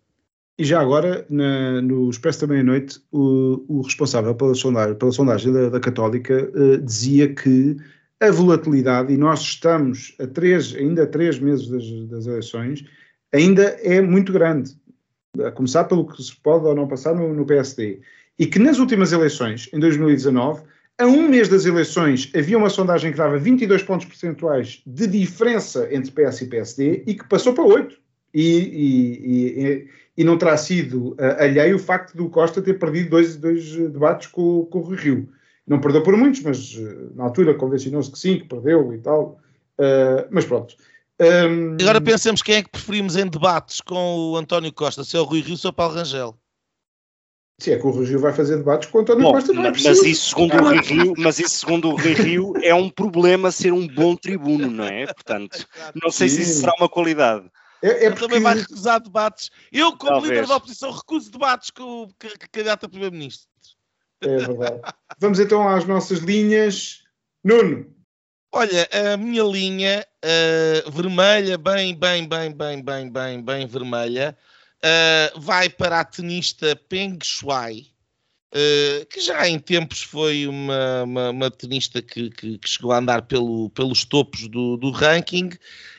E já agora, na, no Expresso da Meia-Noite, o, o, responsável pela sondagem, pela sondagem da, da Católica uh, dizia que a volatilidade, e nós estamos a três, ainda a três meses das, das eleições, ainda é muito grande a começar pelo que se pode ou não passar no, no PSD, e que nas últimas eleições, em 2019, a um mês das eleições havia uma sondagem que dava 22 pontos percentuais de diferença entre PS e PSD e que passou para 8. E, e, e, e não terá sido uh, alheio o facto do Costa ter perdido dois, dois debates com, com o Rui Rio. Não perdeu por muitos, mas uh, na altura convencionou-se que sim, que perdeu e tal. Uh, mas pronto. Um... Agora pensemos quem é que preferimos em debates com o António Costa, se é o Rui Rio ou o Paulo Rangel. Se é que o Rui Rio vai fazer debates com o António bom, Costa, não é mas, mas isso segundo o Rui Rio, mas isso segundo o Rui Rio é um problema ser um bom tribuno, não é? Portanto, não sei Sim. se isso será uma qualidade. É, é porque... também vai recusar debates. Eu, como Talvez. líder da oposição, recuso debates com o candidato a primeiro-ministro. É verdade. Vamos então às nossas linhas. Nuno. Olha, a minha linha uh, vermelha, bem, bem, bem, bem, bem, bem, bem vermelha, uh, vai para a tenista Peng Shuai, uh, que já em tempos foi uma, uma, uma tenista que, que, que, chegou a andar pelo, pelos topos do, do, ranking.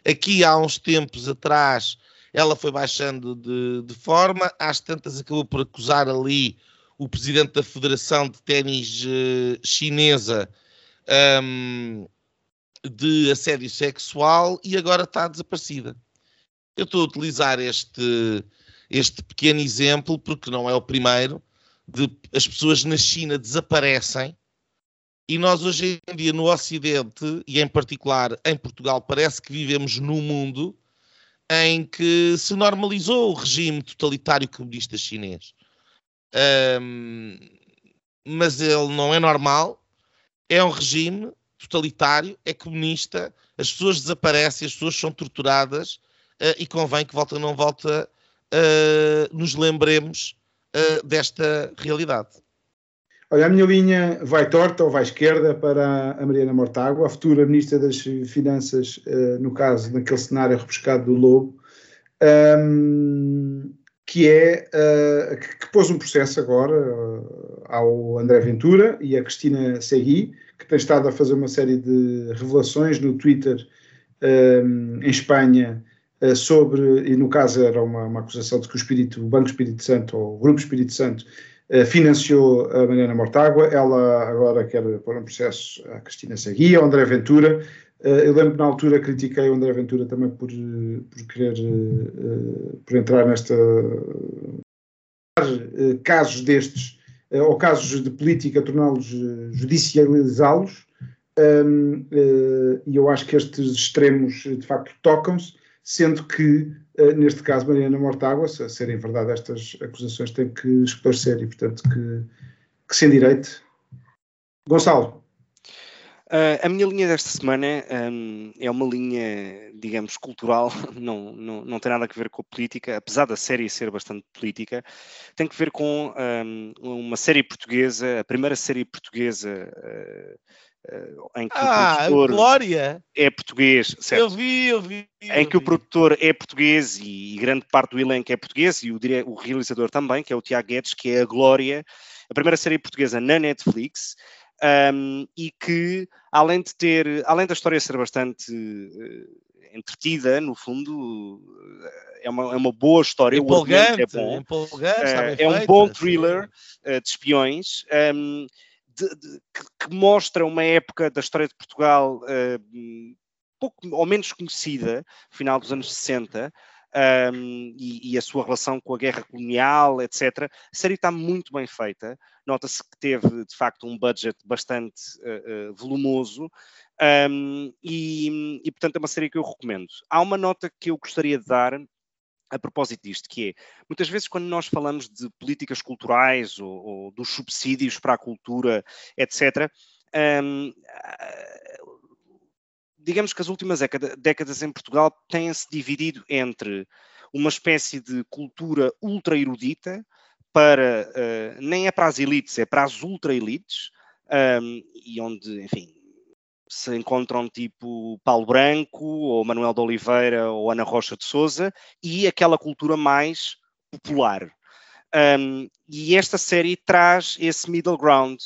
Aqui há uns tempos atrás ela foi baixando de, de forma, às tantas acabou por acusar ali o presidente da Federação de Ténis Chinesa. Um, de assédio sexual e agora está desaparecida. Eu estou a utilizar este, este pequeno exemplo porque não é o primeiro de as pessoas na China desaparecem e nós hoje em dia no Ocidente e em particular em Portugal parece que vivemos num mundo em que se normalizou o regime totalitário comunista chinês. Um, mas ele não é normal, é um regime totalitário, é comunista, as pessoas desaparecem, as pessoas são torturadas uh, e convém que volta ou não volta uh, nos lembremos uh, desta realidade. Olha, a minha linha vai torta ou vai esquerda para a Mariana Mortágua, a futura Ministra das Finanças, no caso, naquele cenário repescado do Lobo, um, que é que, que, pôs um processo agora ao André Ventura e à Cristina Segui, que tem estado a fazer uma série de revelações no Twitter um, em Espanha uh, sobre, e no caso era uma, uma, acusação de que o, Espírito, o Banco Espírito Santo, ou o Grupo Espírito Santo, uh, financiou a Mariana Mortágua. Ela agora quer pôr um processo à Cristina Seguia, ao André Ventura. Uh, eu lembro que na altura critiquei o André Ventura também por, por querer por entrar nesta casos destes eh, ou casos de política, torná-los, eh, judicializá-los, e eu acho que estes extremos de facto tocam-se, sendo que, uh, neste caso, Mariana Mortágua, se serem verdade estas acusações, tem que esclarecer e, portanto, que, que se endireite. Gonçalo. Uh, a minha linha desta semana um, é uma linha, digamos, cultural, não, não, não tem nada a ver com a política, apesar da série ser bastante política, tem que ver com um, uma série portuguesa, a primeira série portuguesa uh, em que ah, o produtor Glória. é português, certo? Eu vi, eu vi. Eu em que vi. o produtor é português e, grande parte do elenco é português e o, o realizador também, que é o Tiago Guedes, que é a Glória, a primeira série portuguesa na Netflix um, e que, além de ter, além da história ser bastante uh, entretida, no fundo, é uma, é uma boa história. Empolgante, é bom. empolgante, uh, é um bom thriller uh, de espiões. Um, de, de, que, que, mostra uma época da história de Portugal pouco ou menos conhecida, final dos anos 60, um, e, e, a sua relação com a guerra colonial, etc. A série está muito bem feita. Nota-se que teve, de facto, um budget bastante uh, uh, volumoso. Um, e, e, portanto, é uma série que eu recomendo. Há uma nota que eu gostaria de dar a propósito disto, que é, muitas vezes quando nós falamos de políticas culturais ou, ou dos subsídios para a cultura, etc., um, digamos que as últimas décadas em Portugal têm-se dividido entre uma espécie de cultura ultra erudita, para, uh, nem é para as elites, é para as ultra-elites, um, e onde, enfim, se encontram tipo Paulo Branco, ou Manuel de Oliveira, ou Ana Rocha de Souza, e aquela cultura mais popular. Um, e esta série traz esse middle ground,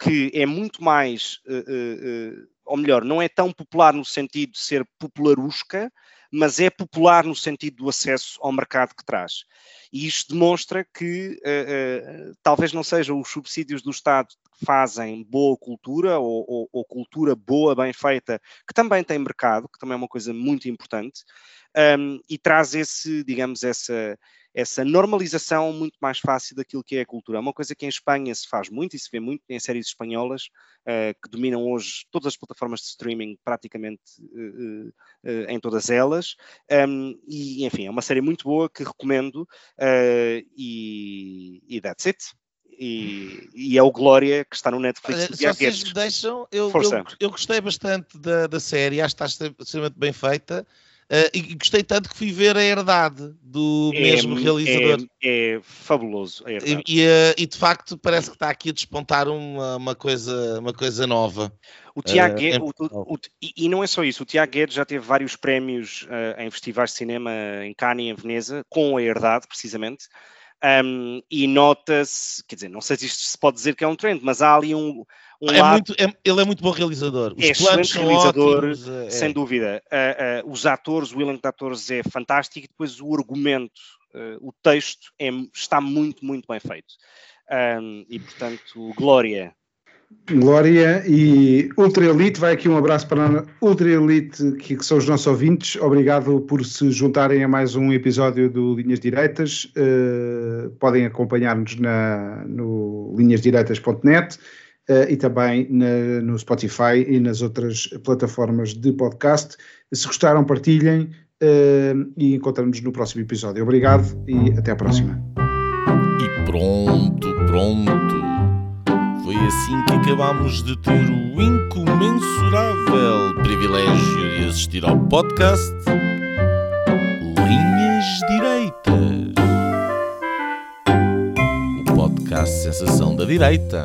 que é muito mais uh, uh, ou melhor, não é tão popular no sentido de ser popularusca, mas é popular no sentido do acesso ao mercado que traz. E isto demonstra que uh, uh, talvez não sejam os subsídios do Estado que fazem boa cultura ou, ou, ou, cultura boa, bem feita, que também tem mercado, que também é uma coisa muito importante, um, e traz esse, digamos, essa, essa normalização muito mais fácil daquilo que é a cultura. É uma coisa que em Espanha se faz muito e se vê muito em séries espanholas uh, que dominam hoje todas as plataformas de streaming, praticamente uh, uh, em todas elas. Um, e, enfim, é uma série muito boa que recomendo e, e that's it. E, e, é o Glória que está no Netflix. Se vocês me deixam, eu, eu, eu, gostei bastante da, da série, acho que está extremamente bem feita. Uh, e gostei tanto que fui ver a herdade do é, mesmo realizador. É, é fabuloso. A e, e, uh, e, de facto parece que está aqui a despontar uma, uma, coisa, uma coisa nova. O Tiago uh, Guedes, o, o, e não é só isso, o Tiago Guedes já teve vários prémios em festivais de cinema em Cannes e em Veneza, com a herdade, precisamente. Um, e nota-se, quer dizer, não sei se isto se pode dizer que é um trend, mas há ali um, um é lado... muito, é, ele é muito bom realizador. Os é excelente realizador, ótimos, é. sem dúvida. Uh, uh, os atores, o elenco de atores é fantástico e depois o argumento, uh, o texto é, está muito, muito bem feito. Um, e portanto, Glória. Glória e Ultra Elite, vai aqui um abraço para a Ultra Elite, que, que, são os nossos ouvintes. Obrigado por se juntarem a mais um episódio do Linhas Direitas. podem acompanhar-nos no linhasdireitas.net uh, e também na, no Spotify e nas outras plataformas de podcast. Se gostaram, partilhem uh, e encontramos no próximo episódio. Obrigado e até à próxima. E pronto, pronto. Foi assim que acabámos de ter o incomensurável privilégio de assistir ao podcast Linhas Direitas. O podcast Sensação da Direita